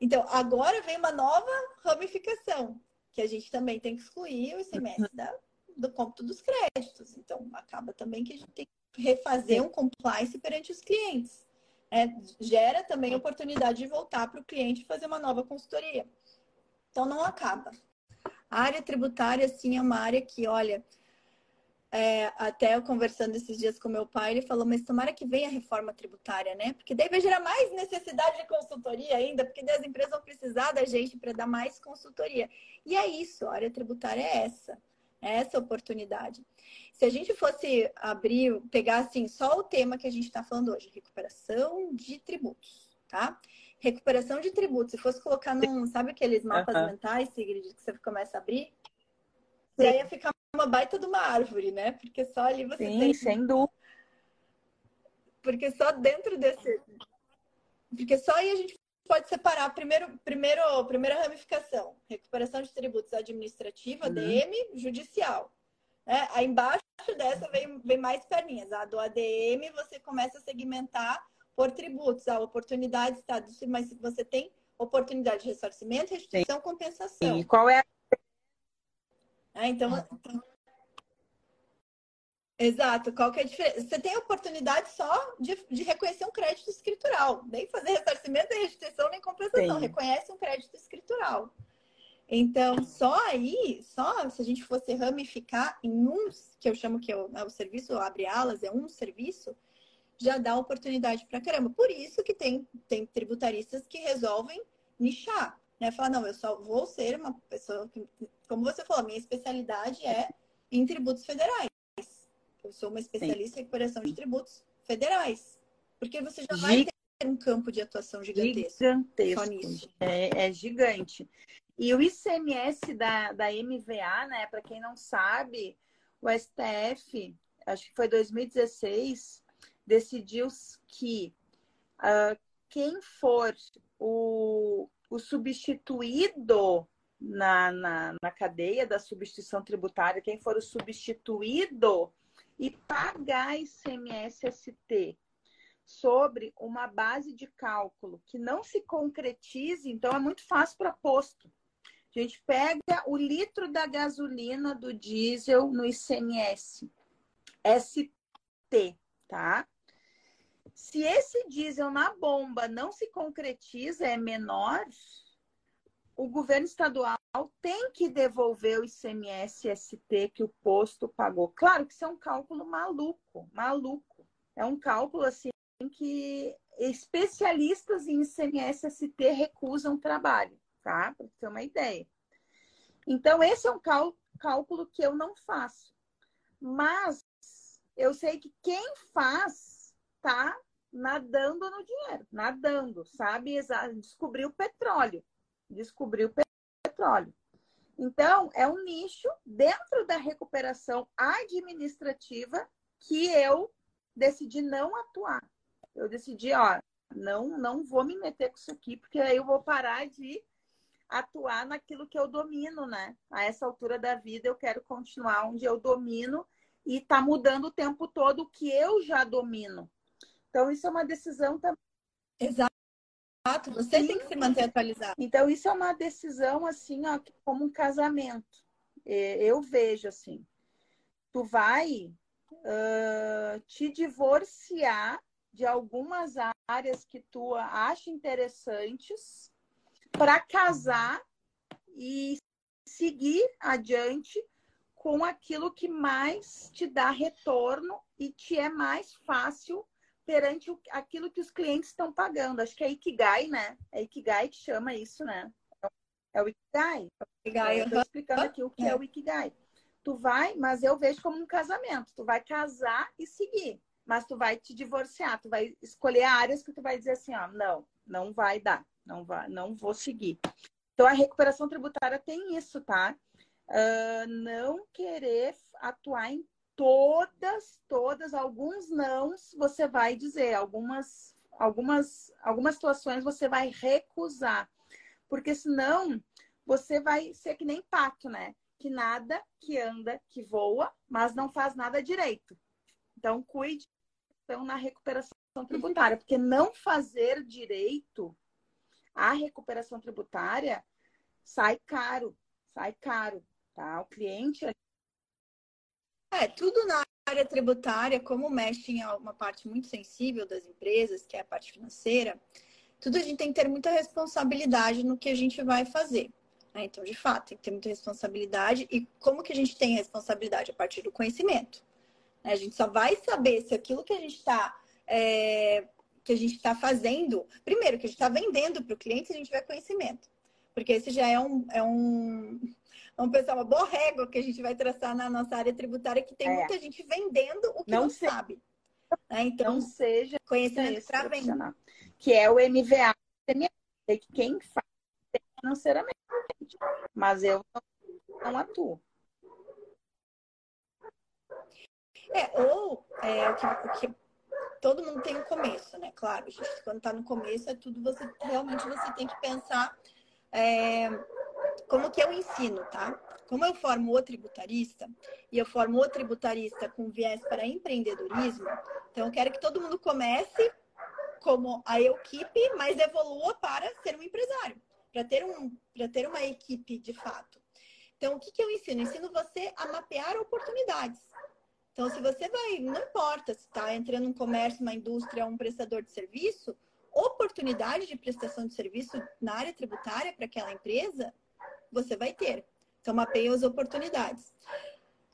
Speaker 3: Então, agora vem uma nova ramificação, que a gente também tem que excluir o ICMS da, do cômputo dos créditos. Então, acaba também que a gente tem refazer um compliance perante os clientes. É, gera também oportunidade de voltar para o cliente fazer uma nova consultoria. Então, não acaba. A área tributária, sim, é uma área que, olha, é, até eu conversando esses dias com meu pai, ele falou, mas tomara que venha a reforma tributária, né? Porque daí vai gerar mais necessidade de consultoria ainda, porque as empresas vão precisar da gente para dar mais consultoria. E é isso, a área tributária é essa essa oportunidade. Se a gente fosse abrir, pegar assim, só o tema que a gente está falando hoje, recuperação de tributos, tá? Recuperação de tributos, se fosse colocar num, sabe aqueles mapas uhum. mentais, Sigrid, que você começa a abrir? Sim. Aí ia ficar uma baita de uma árvore, né? Porque só ali você
Speaker 1: Sim,
Speaker 3: tem.
Speaker 1: sem dúvida.
Speaker 3: Porque só dentro desse. Porque só aí a gente pode separar primeiro, primeiro, primeira ramificação, recuperação de tributos administrativa, uhum. ADM, judicial. Né? Aí embaixo dessa vem, vem mais perninhas. A do ADM você começa a segmentar por tributos, a oportunidade está, mas você tem oportunidade de ressarcimento, restituição, Sim. compensação.
Speaker 1: E qual é a...
Speaker 3: É, então, então Exato. Qual que é a diferença? Você tem a oportunidade só de, de reconhecer um crédito escritural. Nem fazer ressarcimento, nem restituição, nem compensação. Sim. Reconhece um crédito escritural. Então, só aí, só se a gente fosse ramificar em um, que eu chamo que é o, é o serviço abre alas, é um serviço, já dá oportunidade para caramba. Por isso que tem, tem tributaristas que resolvem nichar, né? Falar, não, eu só vou ser uma pessoa que, como você falou, minha especialidade é em tributos federais. Eu sou uma especialista Sim. em recuperação de tributos federais. Porque você já vai ter um campo de atuação gigantesco.
Speaker 1: Gigantesco. É, é gigante. E o ICMS da, da MVA, né? Para quem não sabe, o STF, acho que foi 2016, decidiu que uh, quem for o, o substituído na, na, na cadeia da substituição tributária, quem for o substituído e pagar ICMS-ST sobre uma base de cálculo que não se concretize, então é muito fácil para posto. A gente pega o litro da gasolina do diesel no ICMS, ST, tá? Se esse diesel na bomba não se concretiza, é menor, o governo estadual tem que devolver o ICMS ST que o posto pagou. Claro que isso é um cálculo maluco, maluco. É um cálculo assim que especialistas em ICMS ST recusam trabalho, tá? Para ter uma ideia. Então, esse é um cálculo que eu não faço. Mas eu sei que quem faz tá nadando no dinheiro, nadando, sabe? Descobriu o petróleo descobrir o petróleo. Então, é um nicho dentro da recuperação administrativa que eu decidi não atuar. Eu decidi, ó, não, não vou me meter com isso aqui, porque aí eu vou parar de atuar naquilo que eu domino, né? A essa altura da vida eu quero continuar onde eu domino e tá mudando o tempo todo o que eu já domino. Então, isso é uma decisão também.
Speaker 3: Exato. Exato, você tem que se manter atualizado.
Speaker 1: Então, isso é uma decisão, assim, ó, como um casamento. Eu vejo assim. Tu vai uh, te divorciar de algumas áreas que tu acha interessantes para casar e seguir adiante com aquilo que mais te dá retorno e te é mais fácil perante o, aquilo que os clientes estão pagando. Acho que é Ikigai, né? É Ikigai que chama isso, né? É o Ikigai. Ikigai eu estou explicando aqui o que é. é o Ikigai. Tu vai, mas eu vejo como um casamento. Tu vai casar e seguir. Mas tu vai te divorciar, tu vai escolher áreas que tu vai dizer assim, ó, não, não vai dar, não vai, não vou seguir. Então a recuperação tributária tem isso, tá? Uh, não querer atuar em todas, todas, alguns não você vai dizer, algumas, algumas, algumas situações você vai recusar, porque senão você vai ser que nem pato, né? Que nada, que anda, que voa, mas não faz nada direito. Então, cuide então, na recuperação tributária, porque não fazer direito a recuperação tributária sai caro, sai caro, tá? O cliente
Speaker 3: é, tudo na área tributária, como mexe em uma parte muito sensível das empresas, que é a parte financeira, tudo a gente tem que ter muita responsabilidade no que a gente vai fazer. Né? Então, de fato, tem que ter muita responsabilidade. E como que a gente tem responsabilidade? A partir do conhecimento. Né? A gente só vai saber se aquilo que a gente está é, que a gente está fazendo, primeiro, que a gente está vendendo para o cliente, a gente tiver conhecimento. Porque esse já é um, é um, vamos pensar, uma boa régua que a gente vai traçar na nossa área tributária, que tem é. muita gente vendendo o que não, não sabe.
Speaker 1: Né? Então, não seja
Speaker 3: conhecimento para venda.
Speaker 1: Que é o MVA, que quem faz financeiramente. Mas eu não, não atuo.
Speaker 3: É, ou é, o, que, o que todo mundo tem um começo, né? Claro, gente, quando está no começo é tudo você realmente você tem que pensar é, como que eu ensino, tá? Como eu formo o tributarista e eu formo o tributarista com viés para empreendedorismo, então eu quero que todo mundo comece como a equipe, mas evolua para ser um empresário, para ter, um, ter uma equipe de fato. Então, o que, que eu ensino? Eu ensino você a mapear oportunidades. Então, se você vai, não importa se está entrando um comércio, uma indústria, um prestador de serviço, oportunidade de prestação de serviço na área tributária para aquela empresa você vai ter. Então, mapeia as oportunidades.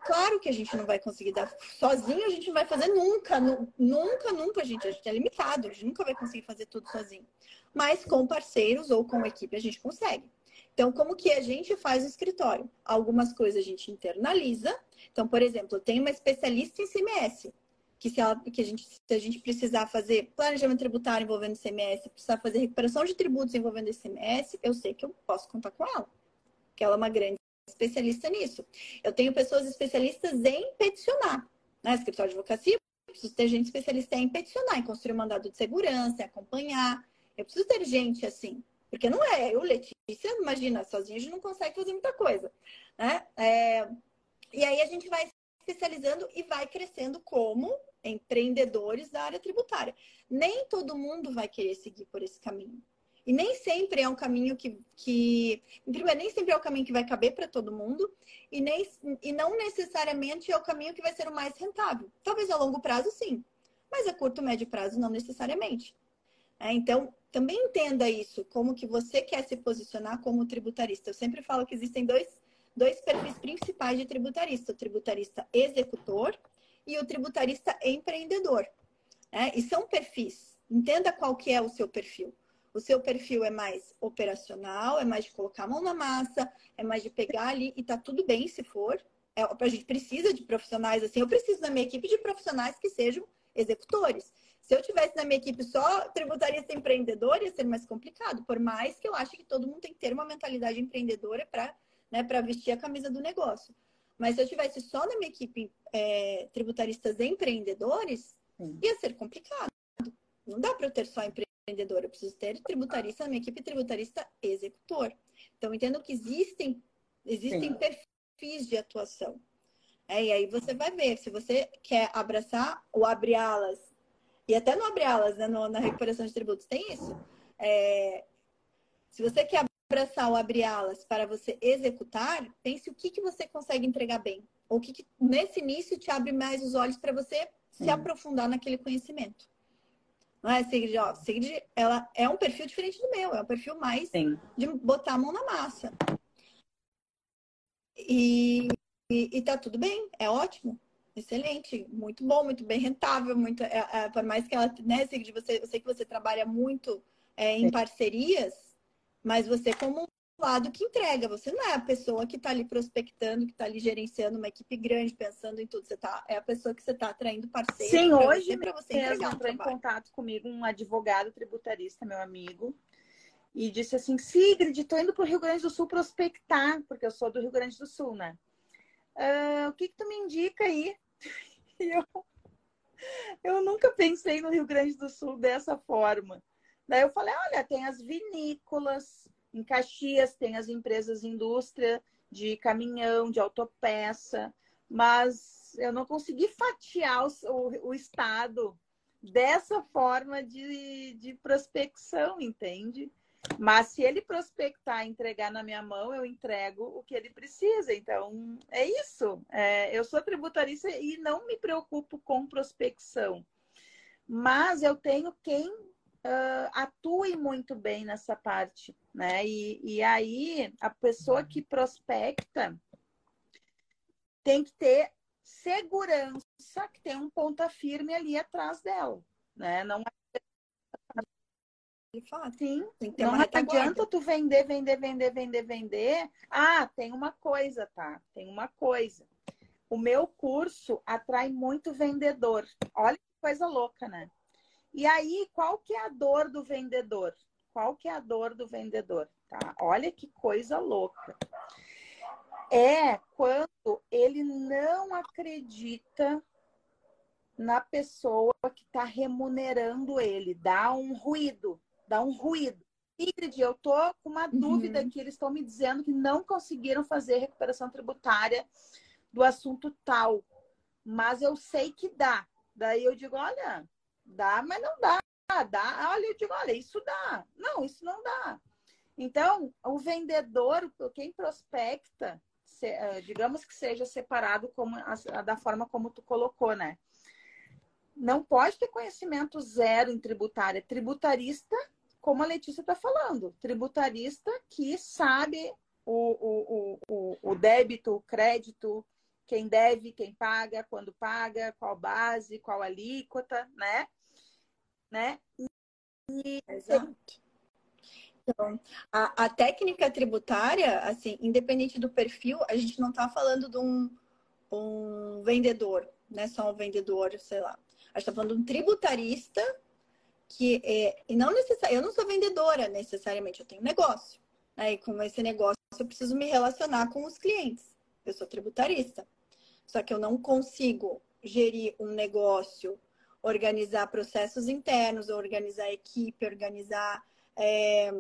Speaker 3: Claro que a gente não vai conseguir dar sozinho, a gente não vai fazer nunca, nunca, nunca, gente. A gente é limitado, a gente nunca vai conseguir fazer tudo sozinho. Mas com parceiros ou com equipe a gente consegue. Então, como que a gente faz o escritório? Algumas coisas a gente internaliza. Então, por exemplo, tenho uma especialista em CMS, que se, ela, que a gente, se a gente precisar fazer planejamento tributário envolvendo CMS, precisar fazer recuperação de tributos envolvendo CMS, eu sei que eu posso contar com ela, que ela é uma grande especialista nisso. Eu tenho pessoas especialistas em peticionar, né? Escritório de advocacia, preciso ter gente especialista em peticionar, em construir um mandado de segurança, em acompanhar. Eu preciso ter gente assim. Porque não é eu, Letícia, imagina, sozinha a gente não consegue fazer muita coisa. Né? É... E aí a gente vai especializando e vai crescendo como empreendedores da área tributária. Nem todo mundo vai querer seguir por esse caminho. E nem sempre é um caminho que, que primeiro, nem sempre é o caminho que vai caber para todo mundo e, nem, e não necessariamente é o caminho que vai ser o mais rentável. Talvez a longo prazo, sim, mas a curto, médio prazo, não necessariamente. É, então, também entenda isso, como que você quer se posicionar como tributarista. Eu sempre falo que existem dois, dois perfis principais de tributarista: o tributarista executor e o tributarista empreendedor. É, e são perfis. Entenda qual que é o seu perfil. O seu perfil é mais operacional, é mais de colocar a mão na massa, é mais de pegar ali e tá tudo bem se for. É, a gente precisa de profissionais assim. Eu preciso da minha equipe de profissionais que sejam executores. Se eu tivesse na minha equipe só tributarista empreendedor, ia ser mais complicado. Por mais que eu acho que todo mundo tem que ter uma mentalidade empreendedora para né, vestir a camisa do negócio. Mas se eu tivesse só na minha equipe é, tributaristas empreendedores, Sim. ia ser complicado. Não dá para eu ter só empreendedor, eu preciso ter tributarista na minha equipe tributarista executor. Então, entendo que existem, existem perfis de atuação. É, e aí você vai ver, se você quer abraçar ou abrir alas e até não abre alas né, no, na recuperação de tributos, tem isso. É, se você quer abraçar ou abrir alas para você executar, pense o que, que você consegue entregar bem. Ou o que, que nesse início te abre mais os olhos para você Sim. se aprofundar naquele conhecimento. Não é, Sigrid? Ó, Sigrid, ela é um perfil diferente do meu, é um perfil mais Sim. de botar a mão na massa. E, e, e tá tudo bem, é ótimo excelente, muito bom, muito bem rentável, muito, é, é, por mais que ela, né, Sigrid, você, eu sei que você trabalha muito é, em parcerias, mas você como lado que entrega, você não é a pessoa que está ali prospectando, que está ali gerenciando uma equipe grande, pensando em tudo, você tá, é a pessoa que você está atraindo parceiro.
Speaker 1: Sim, hoje para você mesmo entrou em contato comigo um advogado tributarista, meu amigo, e disse assim, Sigrid, estou indo para o Rio Grande do Sul prospectar, porque eu sou do Rio Grande do Sul, né? Uh, o que, que tu me indica aí? *laughs* eu, eu nunca pensei no Rio Grande do Sul dessa forma. Daí eu falei, olha, tem as vinícolas, em Caxias tem as empresas indústria de caminhão, de autopeça, mas eu não consegui fatiar o, o, o estado dessa forma de, de prospecção, entende? Mas se ele prospectar e entregar na minha mão, eu entrego o que ele precisa. Então, é isso. É, eu sou tributarista e não me preocupo com prospecção. Mas eu tenho quem uh, atue muito bem nessa parte. Né? E, e aí, a pessoa que prospecta tem que ter segurança que tem um ponta firme ali atrás dela. Né? Não
Speaker 3: fato.
Speaker 1: Sim, não adianta tu vender, vender, vender, vender, vender. Ah, tem uma coisa, tá? Tem uma coisa. O meu curso atrai muito vendedor. Olha que coisa louca, né? E aí, qual que é a dor do vendedor? Qual que é a dor do vendedor? Tá? Olha que coisa louca. É quando ele não acredita na pessoa que está remunerando ele, dá um ruído dá um ruído. Ingrid, eu tô com uma uhum. dúvida que eles estão me dizendo que não conseguiram fazer recuperação tributária do assunto tal, mas eu sei que dá. Daí eu digo, olha, dá, mas não dá. Dá, olha, eu digo, olha, isso dá. Não, isso não dá. Então, o vendedor, quem prospecta, eh, digamos que seja separado como, da forma como tu colocou, né? Não pode ter conhecimento zero em tributária. Tributarista como a Letícia está falando, tributarista que sabe o, o, o, o débito, o crédito, quem deve, quem paga, quando paga, qual base, qual alíquota, né? Né?
Speaker 3: Exato. Então, a, a, técnica tributária, assim, independente do perfil, a gente não está falando de um, um vendedor, não é só um vendedor, sei lá. A gente está falando de um tributarista que é, e não necessariamente, eu não sou vendedora necessariamente, eu tenho negócio. Aí, né? com esse negócio, eu preciso me relacionar com os clientes. Eu sou tributarista. Só que eu não consigo gerir um negócio, organizar processos internos, organizar equipe, organizar é,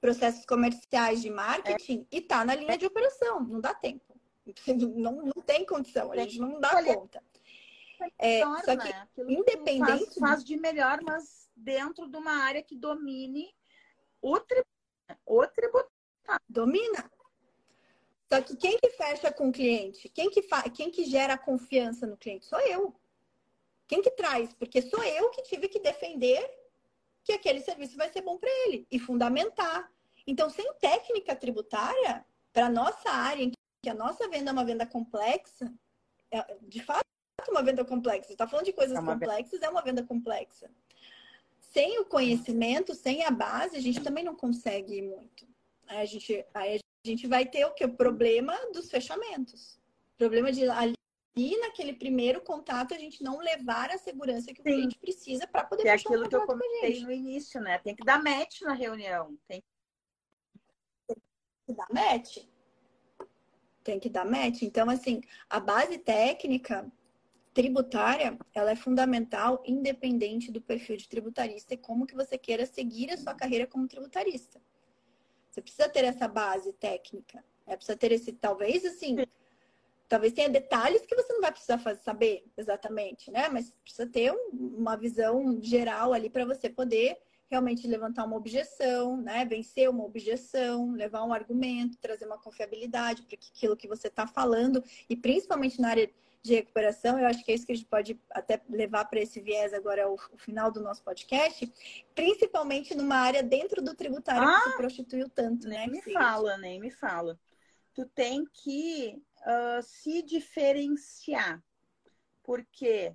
Speaker 3: processos comerciais de marketing é. e tá na linha de operação. Não dá tempo. *laughs* Não, não tem condição, a gente não dá conta.
Speaker 1: É, só que, né? independente. Faz, faz de melhor, mas dentro de uma área que domine o tributário. O tributário.
Speaker 3: Domina. Só que quem que fecha com o cliente? Quem que, fa... quem que gera confiança no cliente? Sou eu. Quem que traz? Porque sou eu que tive que defender que aquele serviço vai ser bom para ele e fundamentar. Então, sem técnica tributária, para nossa área, em que a nossa venda é uma venda complexa, é, de fato, é uma venda complexa. Está falando de coisas é complexas, venda... é uma venda complexa sem o conhecimento, sem a base, a gente também não consegue ir muito. A gente, aí a gente vai ter o que? O problema dos fechamentos. Problema de ali naquele primeiro contato a gente não levar a segurança que o Sim. cliente precisa para poder
Speaker 1: é aquilo que eu comentei no início, né? Tem que dar match na reunião. Tem
Speaker 3: que dar match. Tem que dar match. Então, assim, a base técnica tributária, ela é fundamental independente do perfil de tributarista e como que você queira seguir a sua carreira como tributarista. Você precisa ter essa base técnica. É, precisa ter esse, talvez assim, talvez tenha detalhes que você não vai precisar fazer, saber exatamente, né? Mas precisa ter um, uma visão geral ali para você poder realmente levantar uma objeção, né? Vencer uma objeção, levar um argumento, trazer uma confiabilidade para aquilo que você está falando e principalmente na área de recuperação, eu acho que é isso que a gente pode até levar para esse viés agora, o, o, final do nosso podcast, principalmente numa área dentro do tributário ah, que se prostituiu tanto,
Speaker 1: nem né? Nem me fala, nem me fala. Tu tem que uh, se diferenciar, porque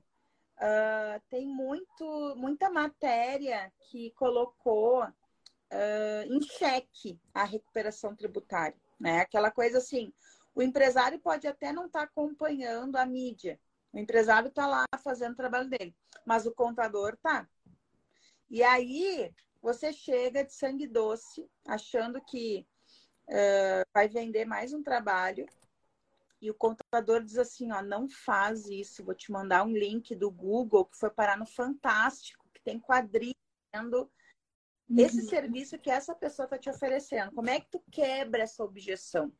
Speaker 1: uh, tem muito, muita matéria que colocou uh, em xeque a recuperação tributária, né? Aquela coisa assim, o empresário pode até não estar tá acompanhando a mídia. O empresário está lá fazendo o trabalho dele, mas o contador tá. E aí você chega de sangue doce, achando que uh, vai vender mais um trabalho, e o contador diz assim: ó, não faz isso, vou te mandar um link do Google que foi parar no Fantástico, que tem quadrinho uhum. esse serviço que essa pessoa está te oferecendo. Como é que tu quebra essa objeção?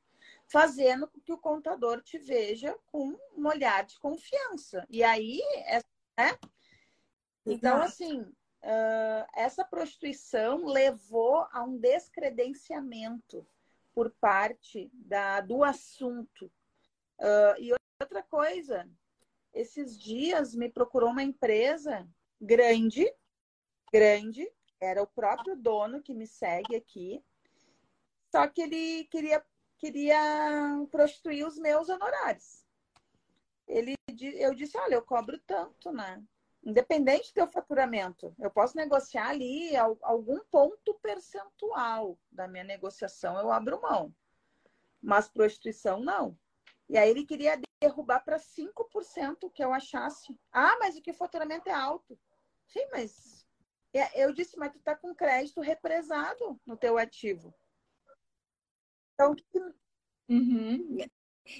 Speaker 1: fazendo com que o contador te veja com um olhar de confiança. E aí, é, né? Então, assim, uh, essa prostituição levou a um descredenciamento por parte da, do assunto. Uh, e outra coisa, esses dias me procurou uma empresa grande, grande, era o próprio dono que me segue aqui, só que ele queria queria prostituir os meus honorários. Ele, eu disse, olha, eu cobro tanto, né? Independente do teu faturamento, eu posso negociar ali algum ponto percentual da minha negociação, eu abro mão. Mas prostituição, não. E aí ele queria derrubar para 5% que eu achasse. Ah, mas o que o faturamento é alto. Sim, mas é, eu disse, mas tu tá com crédito represado no teu ativo.
Speaker 3: Então, uhum.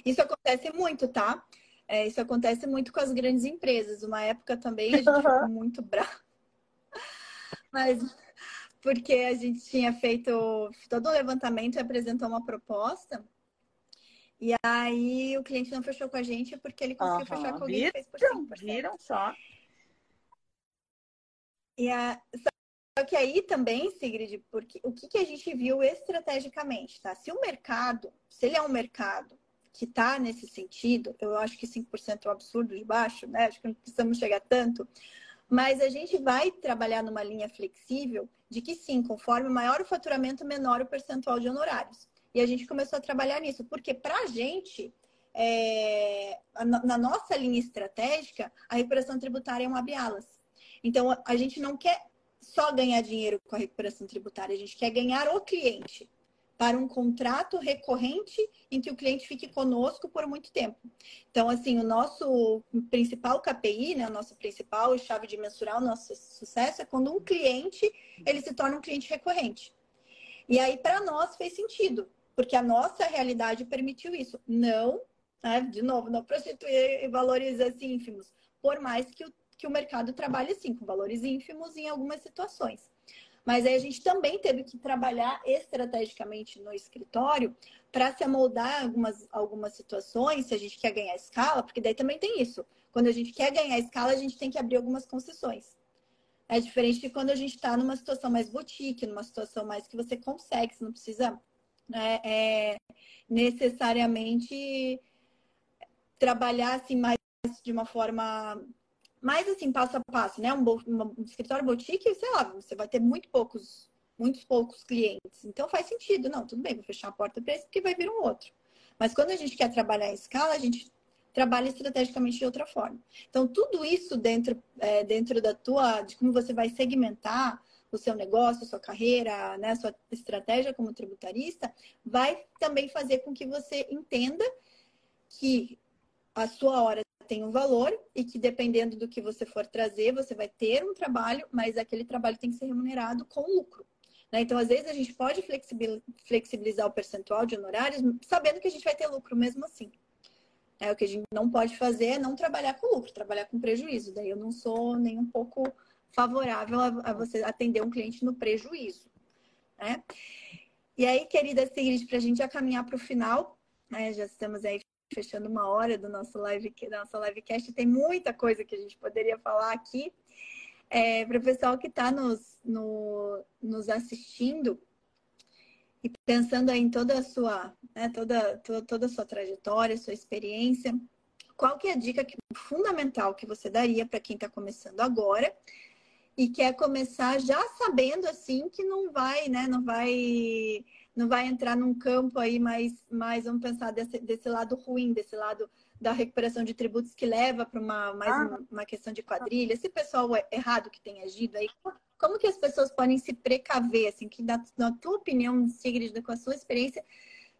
Speaker 3: isso acontece muito, tá? É, isso acontece muito com as grandes empresas. Uma época também a gente ficou muito bravo. *laughs* Mas porque a gente tinha feito todo o levantamento e apresentou uma proposta. E aí o cliente não fechou com a gente porque ele conseguiu uhum. fechar com alguém
Speaker 1: viram, que fez por 5%. Viram só.
Speaker 3: E a, só que aí também, Sigrid, porque o que, que a gente viu estrategicamente, tá? Se o mercado, se ele é um mercado que está nesse sentido, eu acho que 5% é um absurdo de baixo, né? Acho que não precisamos chegar tanto. Mas a gente vai trabalhar numa linha flexível de que sim, conforme maior o faturamento, menor o percentual de honorários. E a gente começou a trabalhar nisso, porque para a gente, é, na nossa linha estratégica, a recuperação tributária é um abre-alas. Então, a gente não quer só ganhar dinheiro com a recuperação tributária, a gente quer ganhar o cliente para um contrato recorrente em que o cliente fique conosco por muito tempo. Então, assim, o nosso principal KPI, né, o nosso principal chave de mensurar o nosso sucesso é quando um cliente ele se torna um cliente recorrente. E aí, para nós, fez sentido, porque a nossa realidade permitiu isso. Não, né, de novo, não prostituir valores assim ínfimos, por mais que o, que o mercado trabalhe assim, com valores ínfimos em algumas situações. Mas aí a gente também teve que trabalhar estrategicamente no escritório para se amoldar algumas, algumas situações, se a gente quer ganhar escala, porque daí também tem isso. Quando a gente quer ganhar escala, a gente tem que abrir algumas concessões. É diferente de quando a gente está numa situação mais boutique, numa situação mais que você consegue, você não precisa né, é, necessariamente trabalhar assim mais de uma forma mais assim, passo a passo, né? Um, um escritório boutique, sei lá, você vai ter muito poucos, muitos poucos clientes. Então faz sentido, não, tudo bem, vou fechar a porta para esse porque vai vir um outro. Mas quando a gente quer trabalhar em escala, a gente trabalha estrategicamente de outra forma. Então, tudo isso dentro, é, dentro da tua, de como você vai segmentar o seu negócio, sua carreira, né, sua estratégia como tributarista, vai também fazer com que você entenda que a sua hora tem um valor e que dependendo do que você for trazer, você vai ter um trabalho, mas aquele trabalho tem que ser remunerado com lucro. Né? Então, às vezes, a gente pode flexibilizar o percentual de honorários, sabendo que a gente vai ter lucro mesmo assim. É, o que a gente não pode fazer é não trabalhar com lucro, trabalhar com prejuízo. Daí eu não sou nem um pouco favorável a, você atender um cliente no prejuízo. Né? E aí, querida Sigrid, para a gente já caminhar para o final, né, já estamos aí fechando uma hora do nosso live, da nossa livecast. Tem muita coisa que a gente poderia falar aqui. É, para o pessoal que está nos, no, nos assistindo e pensando em toda a sua, né, toda, toda, toda a sua trajetória, sua experiência, qual que é a dica que, fundamental que você daria para quem está começando agora e quer começar já sabendo assim que não vai, né, não vai não vai entrar num campo aí mais, mais vamos pensar desse, desse lado ruim, desse lado da recuperação de tributos que leva para uma, mais ah. uma, uma, questão de quadrilha. Esse pessoal é errado que tem agido aí, como que as pessoas podem se precaver, assim, que na, na tua opinião, Sigrid, com a sua experiência,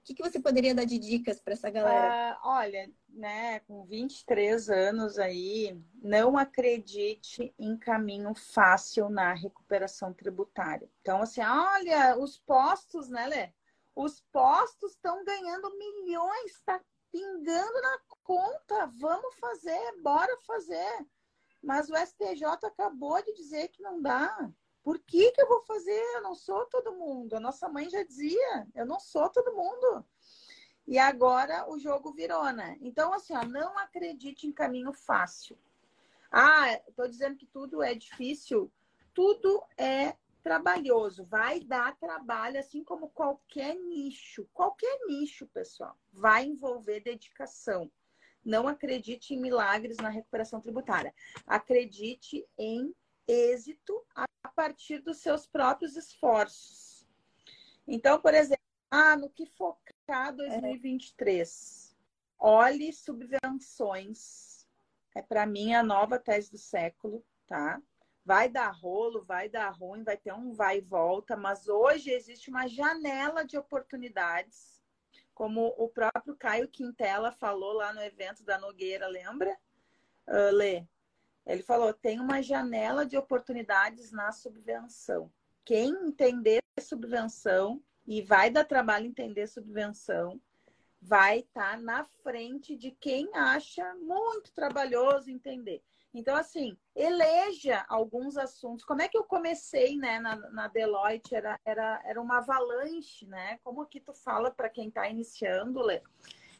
Speaker 3: que, que você poderia dar de dicas para essa galera?
Speaker 1: Uh, olha, né, com 23 anos aí, não acredite em caminho fácil na recuperação tributária. Então, assim, olha, os postos, né, Lê? Os postos estão ganhando milhões, está pingando na conta. Vamos fazer, bora fazer. Mas o STJ acabou de dizer que não dá. Por que, que eu vou fazer? Eu não sou todo mundo. A nossa mãe já dizia, eu não sou todo mundo. E agora o jogo virou, né? Então, assim, ó, não acredite em caminho fácil. Ah, estou dizendo que tudo é difícil. Tudo é trabalhoso. Vai dar trabalho, assim como qualquer nicho. Qualquer nicho, pessoal. Vai envolver dedicação. Não acredite em milagres na recuperação tributária. Acredite em êxito a partir dos seus próprios esforços. Então, por exemplo, ah, no que focar 2023? Olhe subvenções. É para mim a nova tese do século, tá? Vai dar rolo, vai dar ruim, vai ter um vai e volta, mas hoje existe uma janela de oportunidades, como o próprio Caio Quintela falou lá no evento da Nogueira, lembra? Uh, Lê, ele falou: tem uma janela de oportunidades na subvenção. Quem entender subvenção e vai dar trabalho entender subvenção, vai estar tá na frente de quem acha muito trabalhoso entender. Então, assim, eleja alguns assuntos. Como é que eu comecei, né, na, na Deloitte? Era, era, era uma avalanche, né? Como que tu fala para quem está iniciando, Lê?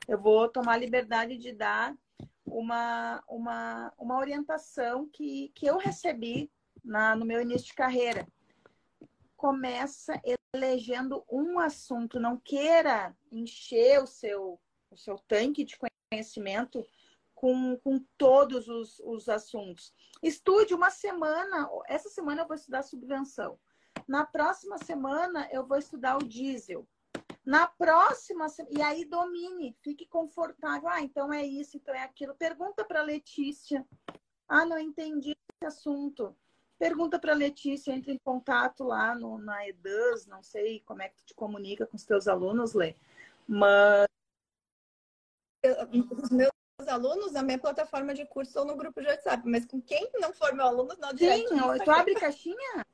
Speaker 1: Eu vou tomar liberdade de dar uma, uma, uma orientação que, que eu recebi na, no meu início de carreira. Começa elegendo um assunto, não queira encher o seu, o seu tanque de conhecimento com, com todos os, os assuntos. Estude uma semana, essa semana eu vou estudar subvenção. Na próxima semana eu vou estudar o diesel. Na próxima, e aí domine, fique confortável. Ah, então é isso, então é aquilo. Pergunta para Letícia. Ah, não entendi esse assunto. Pergunta para Letícia, entre em contato lá no, na EDAS, não sei como é que tu te comunica com os teus alunos, Lê. Mas.
Speaker 3: Os meus alunos, na minha plataforma de curso, estão no grupo de WhatsApp, mas com quem não for meu aluno, não
Speaker 1: direto. Sim, tu abre caixinha?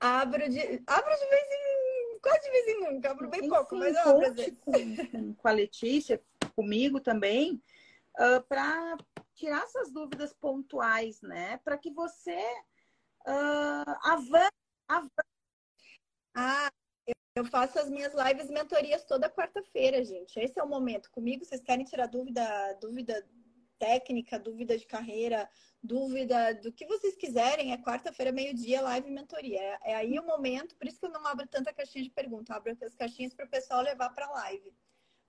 Speaker 3: Abro de, abro de vez em quase de vez em nunca, abro bem pouco, mas eu
Speaker 1: abro com, com a Letícia, comigo também, uh, ah, para tirar essas dúvidas pontuais, né? Para que você uh, avance, avance.
Speaker 3: Ah, eu faço as minhas lives mentorias toda quarta-feira, gente. Esse é o momento. Comigo, vocês querem tirar dúvida, dúvida técnica, dúvida de carreira, dúvida do que vocês quiserem, é quarta-feira, meio-dia, live mentoria. É, é, aí o momento, por isso que eu não abro tanta caixinha de pergunta, eu abro as caixinhas para o pessoal levar para a live.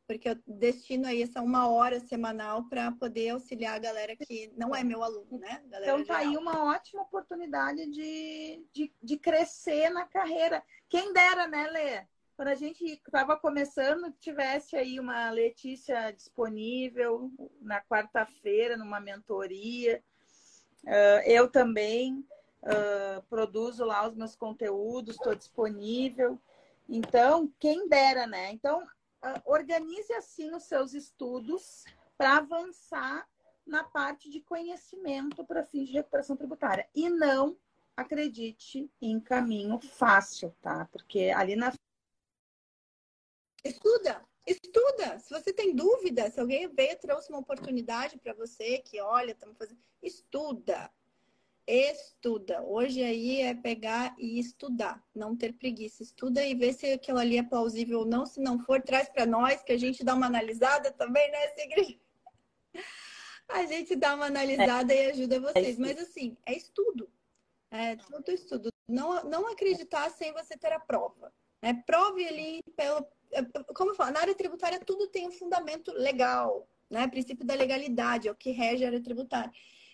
Speaker 3: Porque eu destino aí essa uma hora semanal para poder auxiliar a galera que não é meu aluno, né?
Speaker 1: Galera então tá geral. aí uma ótima oportunidade de, de, de crescer na carreira. Quem dera, né, Lê? Quando a gente estava começando, tivesse aí uma Letícia disponível na quarta-feira, numa mentoria. Uh, eu também uh, produzo lá os meus conteúdos, estou disponível. Então, quem dera, né? Então, uh, organize assim os seus estudos para avançar na parte de conhecimento para fins de recuperação tributária. E não acredite em caminho fácil, tá? Porque ali na
Speaker 3: Estuda, estuda. Se você tem dúvida, se alguém veio trouxe uma oportunidade para você, que olha, estamos fazendo, estuda. Estuda. Hoje aí é pegar e estudar, não ter preguiça. Estuda e vê se aquilo ali é plausível ou não. Se não for, traz para nós que a gente dá uma analisada também, né, Sigrid? *laughs* A gente dá uma analisada é. e ajuda vocês. É Mas assim, é estudo. É tudo estudo. Não, não acreditar sem você ter a prova. Né? Prove ali pelo, como eu falo, na área tributária tudo tem um fundamento legal, né? Princípio da legalidade é o que rege a área tributária.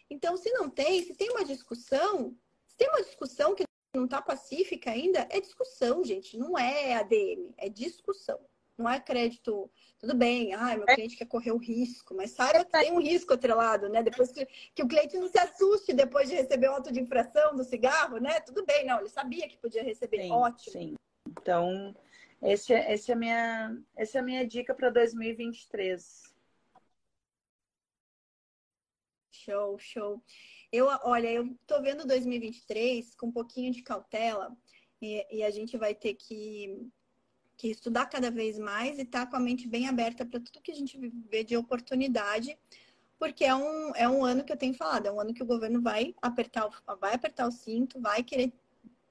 Speaker 3: Então, se não tem, se tem uma discussão, se tem uma discussão que não está pacífica ainda, é discussão, gente, não é ADM, é discussão. Não é crédito, tudo bem, ah, meu cliente quer correr o risco, mas saiba que tem um risco atrelado, né? Depois que, que o cliente não se assuste depois de receber o auto de infração do cigarro, né? Tudo bem, não, ele sabia que podia receber, sim, ótimo. Sim.
Speaker 1: Então, esse, esse é minha, essa é a minha dica para 2023.
Speaker 3: Show, show. Eu, olha, eu tô vendo 2023 com um pouquinho de cautela e, e a gente vai ter que, que estudar cada vez mais e estar tá com a mente bem aberta para tudo que a gente vê de oportunidade, porque é um, é um ano que eu tenho falado, é um ano que o governo vai apertar, vai apertar o cinto, vai querer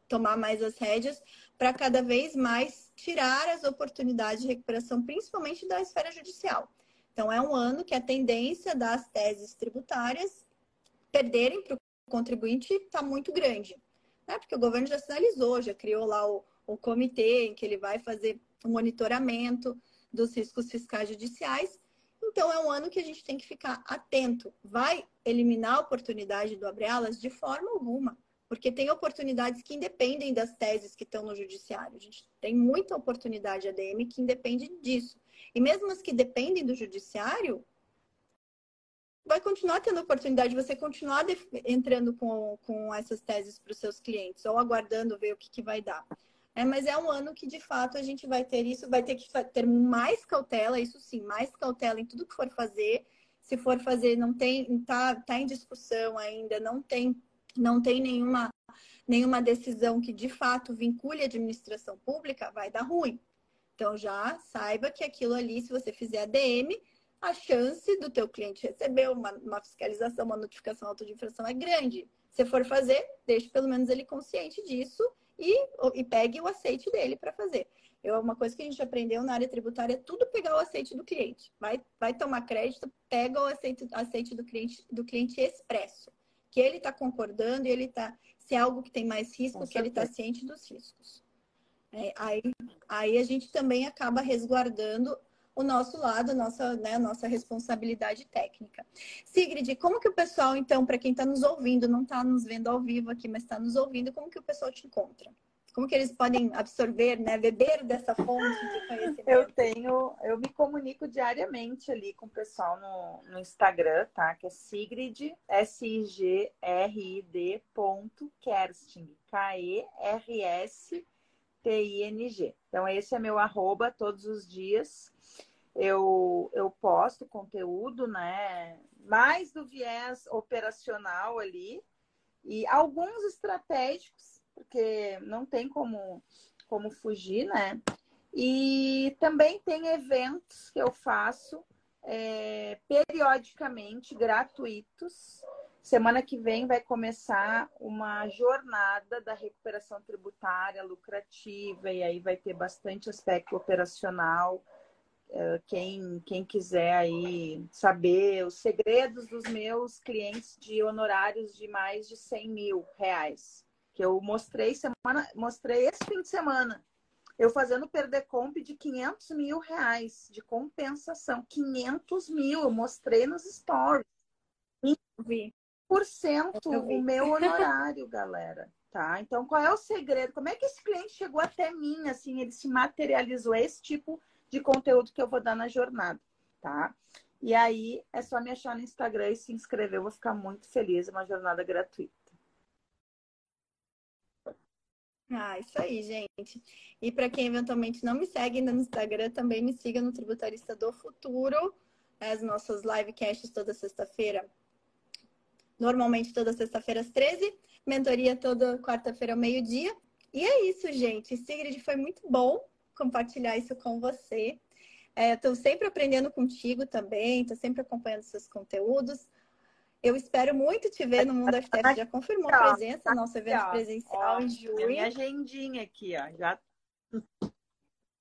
Speaker 3: tomar mais as rédeas para cada vez mais tirar as oportunidades de recuperação, principalmente da esfera judicial. Então, é um ano que a tendência das teses tributárias perderem para o contribuinte está muito grande. Né? Porque o governo já sinalizou, já criou lá o, o comitê em que ele vai fazer o monitoramento dos riscos fiscais judiciais. Então, é um ano que a gente tem que ficar atento. Vai eliminar a oportunidade do abre alas de forma alguma porque tem oportunidades que independem das teses que estão no judiciário. A gente tem muita oportunidade ADM que independe disso. E mesmo as que dependem do judiciário, vai continuar tendo oportunidade de você continuar entrando com, com essas teses para os seus clientes, ou aguardando ver o que, que vai dar. É, mas é um ano que, de fato, a gente vai ter isso, vai ter que ter mais cautela, isso sim, mais cautela em tudo que for fazer. Se for fazer, não tem, tá, tá em discussão ainda, não tem não tem nenhuma, nenhuma decisão que de fato vincule a administração pública, vai dar ruim. Então já saiba que aquilo ali, se você fizer ADM, a chance do teu cliente receber uma, uma fiscalização, uma notificação auto de infração é grande. Se for fazer, deixe pelo menos ele consciente disso e, e pegue o aceite dele para fazer. Eu, uma coisa que a gente aprendeu na área tributária é tudo pegar o aceite do cliente. Vai, vai tomar crédito, pega o aceite, aceite do cliente, do cliente expresso que ele está concordando e ele está. Se é algo que tem mais risco, que ele está ciente dos riscos. É, aí, aí a gente também acaba resguardando o nosso lado, a nossa, né, a nossa responsabilidade técnica. Sigrid, como que o pessoal, então, para quem está nos ouvindo, não está nos vendo ao vivo aqui, mas está nos ouvindo, como que o pessoal te encontra? Como que eles podem absorver, né, beber dessa fonte de conhecimento?
Speaker 1: Eu tenho, eu me comunico diariamente ali com o pessoal no, no Instagram, tá? Que é Sigrid, S-I-G-R-I-D ponto Kersting, K-E-R-S-T-I-N-G. Então, esse é meu arroba todos os dias. Eu, eu posto conteúdo, né? Mais do viés operacional ali e alguns estratégicos porque não tem como, como fugir, né? E também tem eventos que eu faço é, periodicamente, gratuitos. Semana que vem vai começar uma jornada da recuperação tributária lucrativa, e aí vai ter bastante aspecto operacional. É, quem, quem quiser aí saber os segredos dos meus clientes de honorários de mais de 100 mil reais que eu mostrei semana, mostrei esse fim de semana. Eu fazendo perder comp de 500 mil reais de compensação. 500 mil, eu mostrei nos stories. Vi. Por cento o meu honorário, galera. Tá? Então, qual é o segredo? Como é que esse cliente chegou até mim, assim, ele se materializou? Esse tipo de conteúdo que eu vou dar na jornada, tá? E aí, é só me achar no Instagram e se inscrever. Eu vou ficar muito feliz. É uma jornada gratuita.
Speaker 3: Ah, isso aí, gente. E para quem eventualmente não me segue ainda no Instagram, também me siga no Tributarista do Futuro. As nossas livecasts toda sexta-feira. Normalmente toda sexta-feira às 13. Mentoria toda quarta-feira ao meio-dia. E é isso, gente. Sigrid, foi muito bom compartilhar isso com você. Estou é, sempre aprendendo contigo também, estou sempre acompanhando seus conteúdos. Eu espero muito te ver no Mundo FTF. Já confirmou a presença no nosso evento presencial ó, em julho.
Speaker 1: Minha agendinha aqui, ó. Já...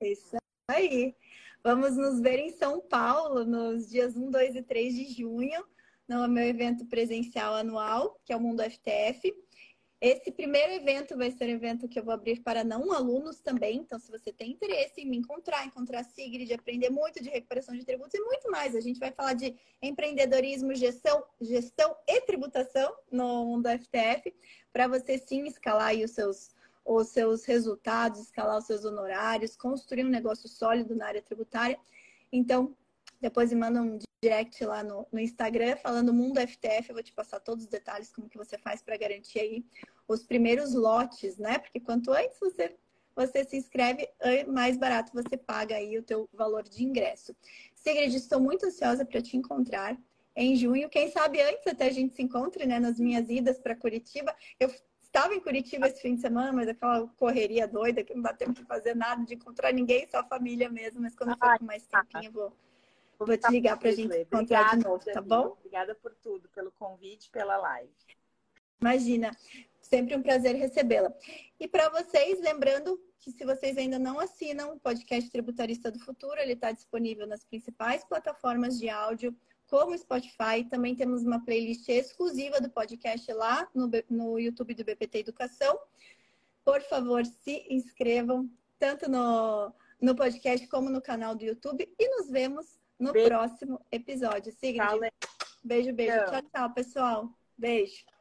Speaker 3: Isso aí. Vamos nos ver em São Paulo nos dias 1, 2 e 3 de junho, no meu evento presencial anual, que é o Mundo FTF. Esse primeiro evento vai ser um evento que eu vou abrir para não alunos também. Então, se você tem interesse em me encontrar, encontrar a Sigrid, aprender muito de recuperação de tributos e muito mais, a gente vai falar de empreendedorismo, gestão, gestão e tributação no mundo FTF, para você sim escalar os seus, os seus resultados, escalar os seus honorários, construir um negócio sólido na área tributária. Então, depois me manda um direct lá no, no, Instagram falando Mundo FTF. Eu vou te passar todos os detalhes como que você faz para garantir aí os primeiros lotes, né? Porque quanto antes você você se inscreve, mais barato você paga aí o teu valor de ingresso. Segredo, estou muito ansiosa para te encontrar em junho. Quem sabe antes até a gente se encontre, né? Nas minhas idas para Curitiba. Eu estava em Curitiba esse fim de semana, mas aquela correria doida que não dá tempo de fazer nada, de encontrar ninguém, só a família mesmo. Mas quando for com mais tempinho, eu vou Vou te ligar para a gente encontrar de novo, tá bom?
Speaker 1: Obrigada por tudo, pelo convite, pela live.
Speaker 3: Imagina, sempre um prazer recebê-la. E para vocês, lembrando que se vocês ainda não assinam o podcast Tributarista do Futuro, ele está disponível nas principais plataformas de áudio, como Spotify. Também temos uma playlist exclusiva do podcast lá no, no YouTube do BPT Educação. Por favor, se inscrevam tanto no, no podcast como no canal do YouTube e nos vemos no beijo. próximo episódio. Sigrid. Beijo, beijo. Tchau, tchau, pessoal. Beijo.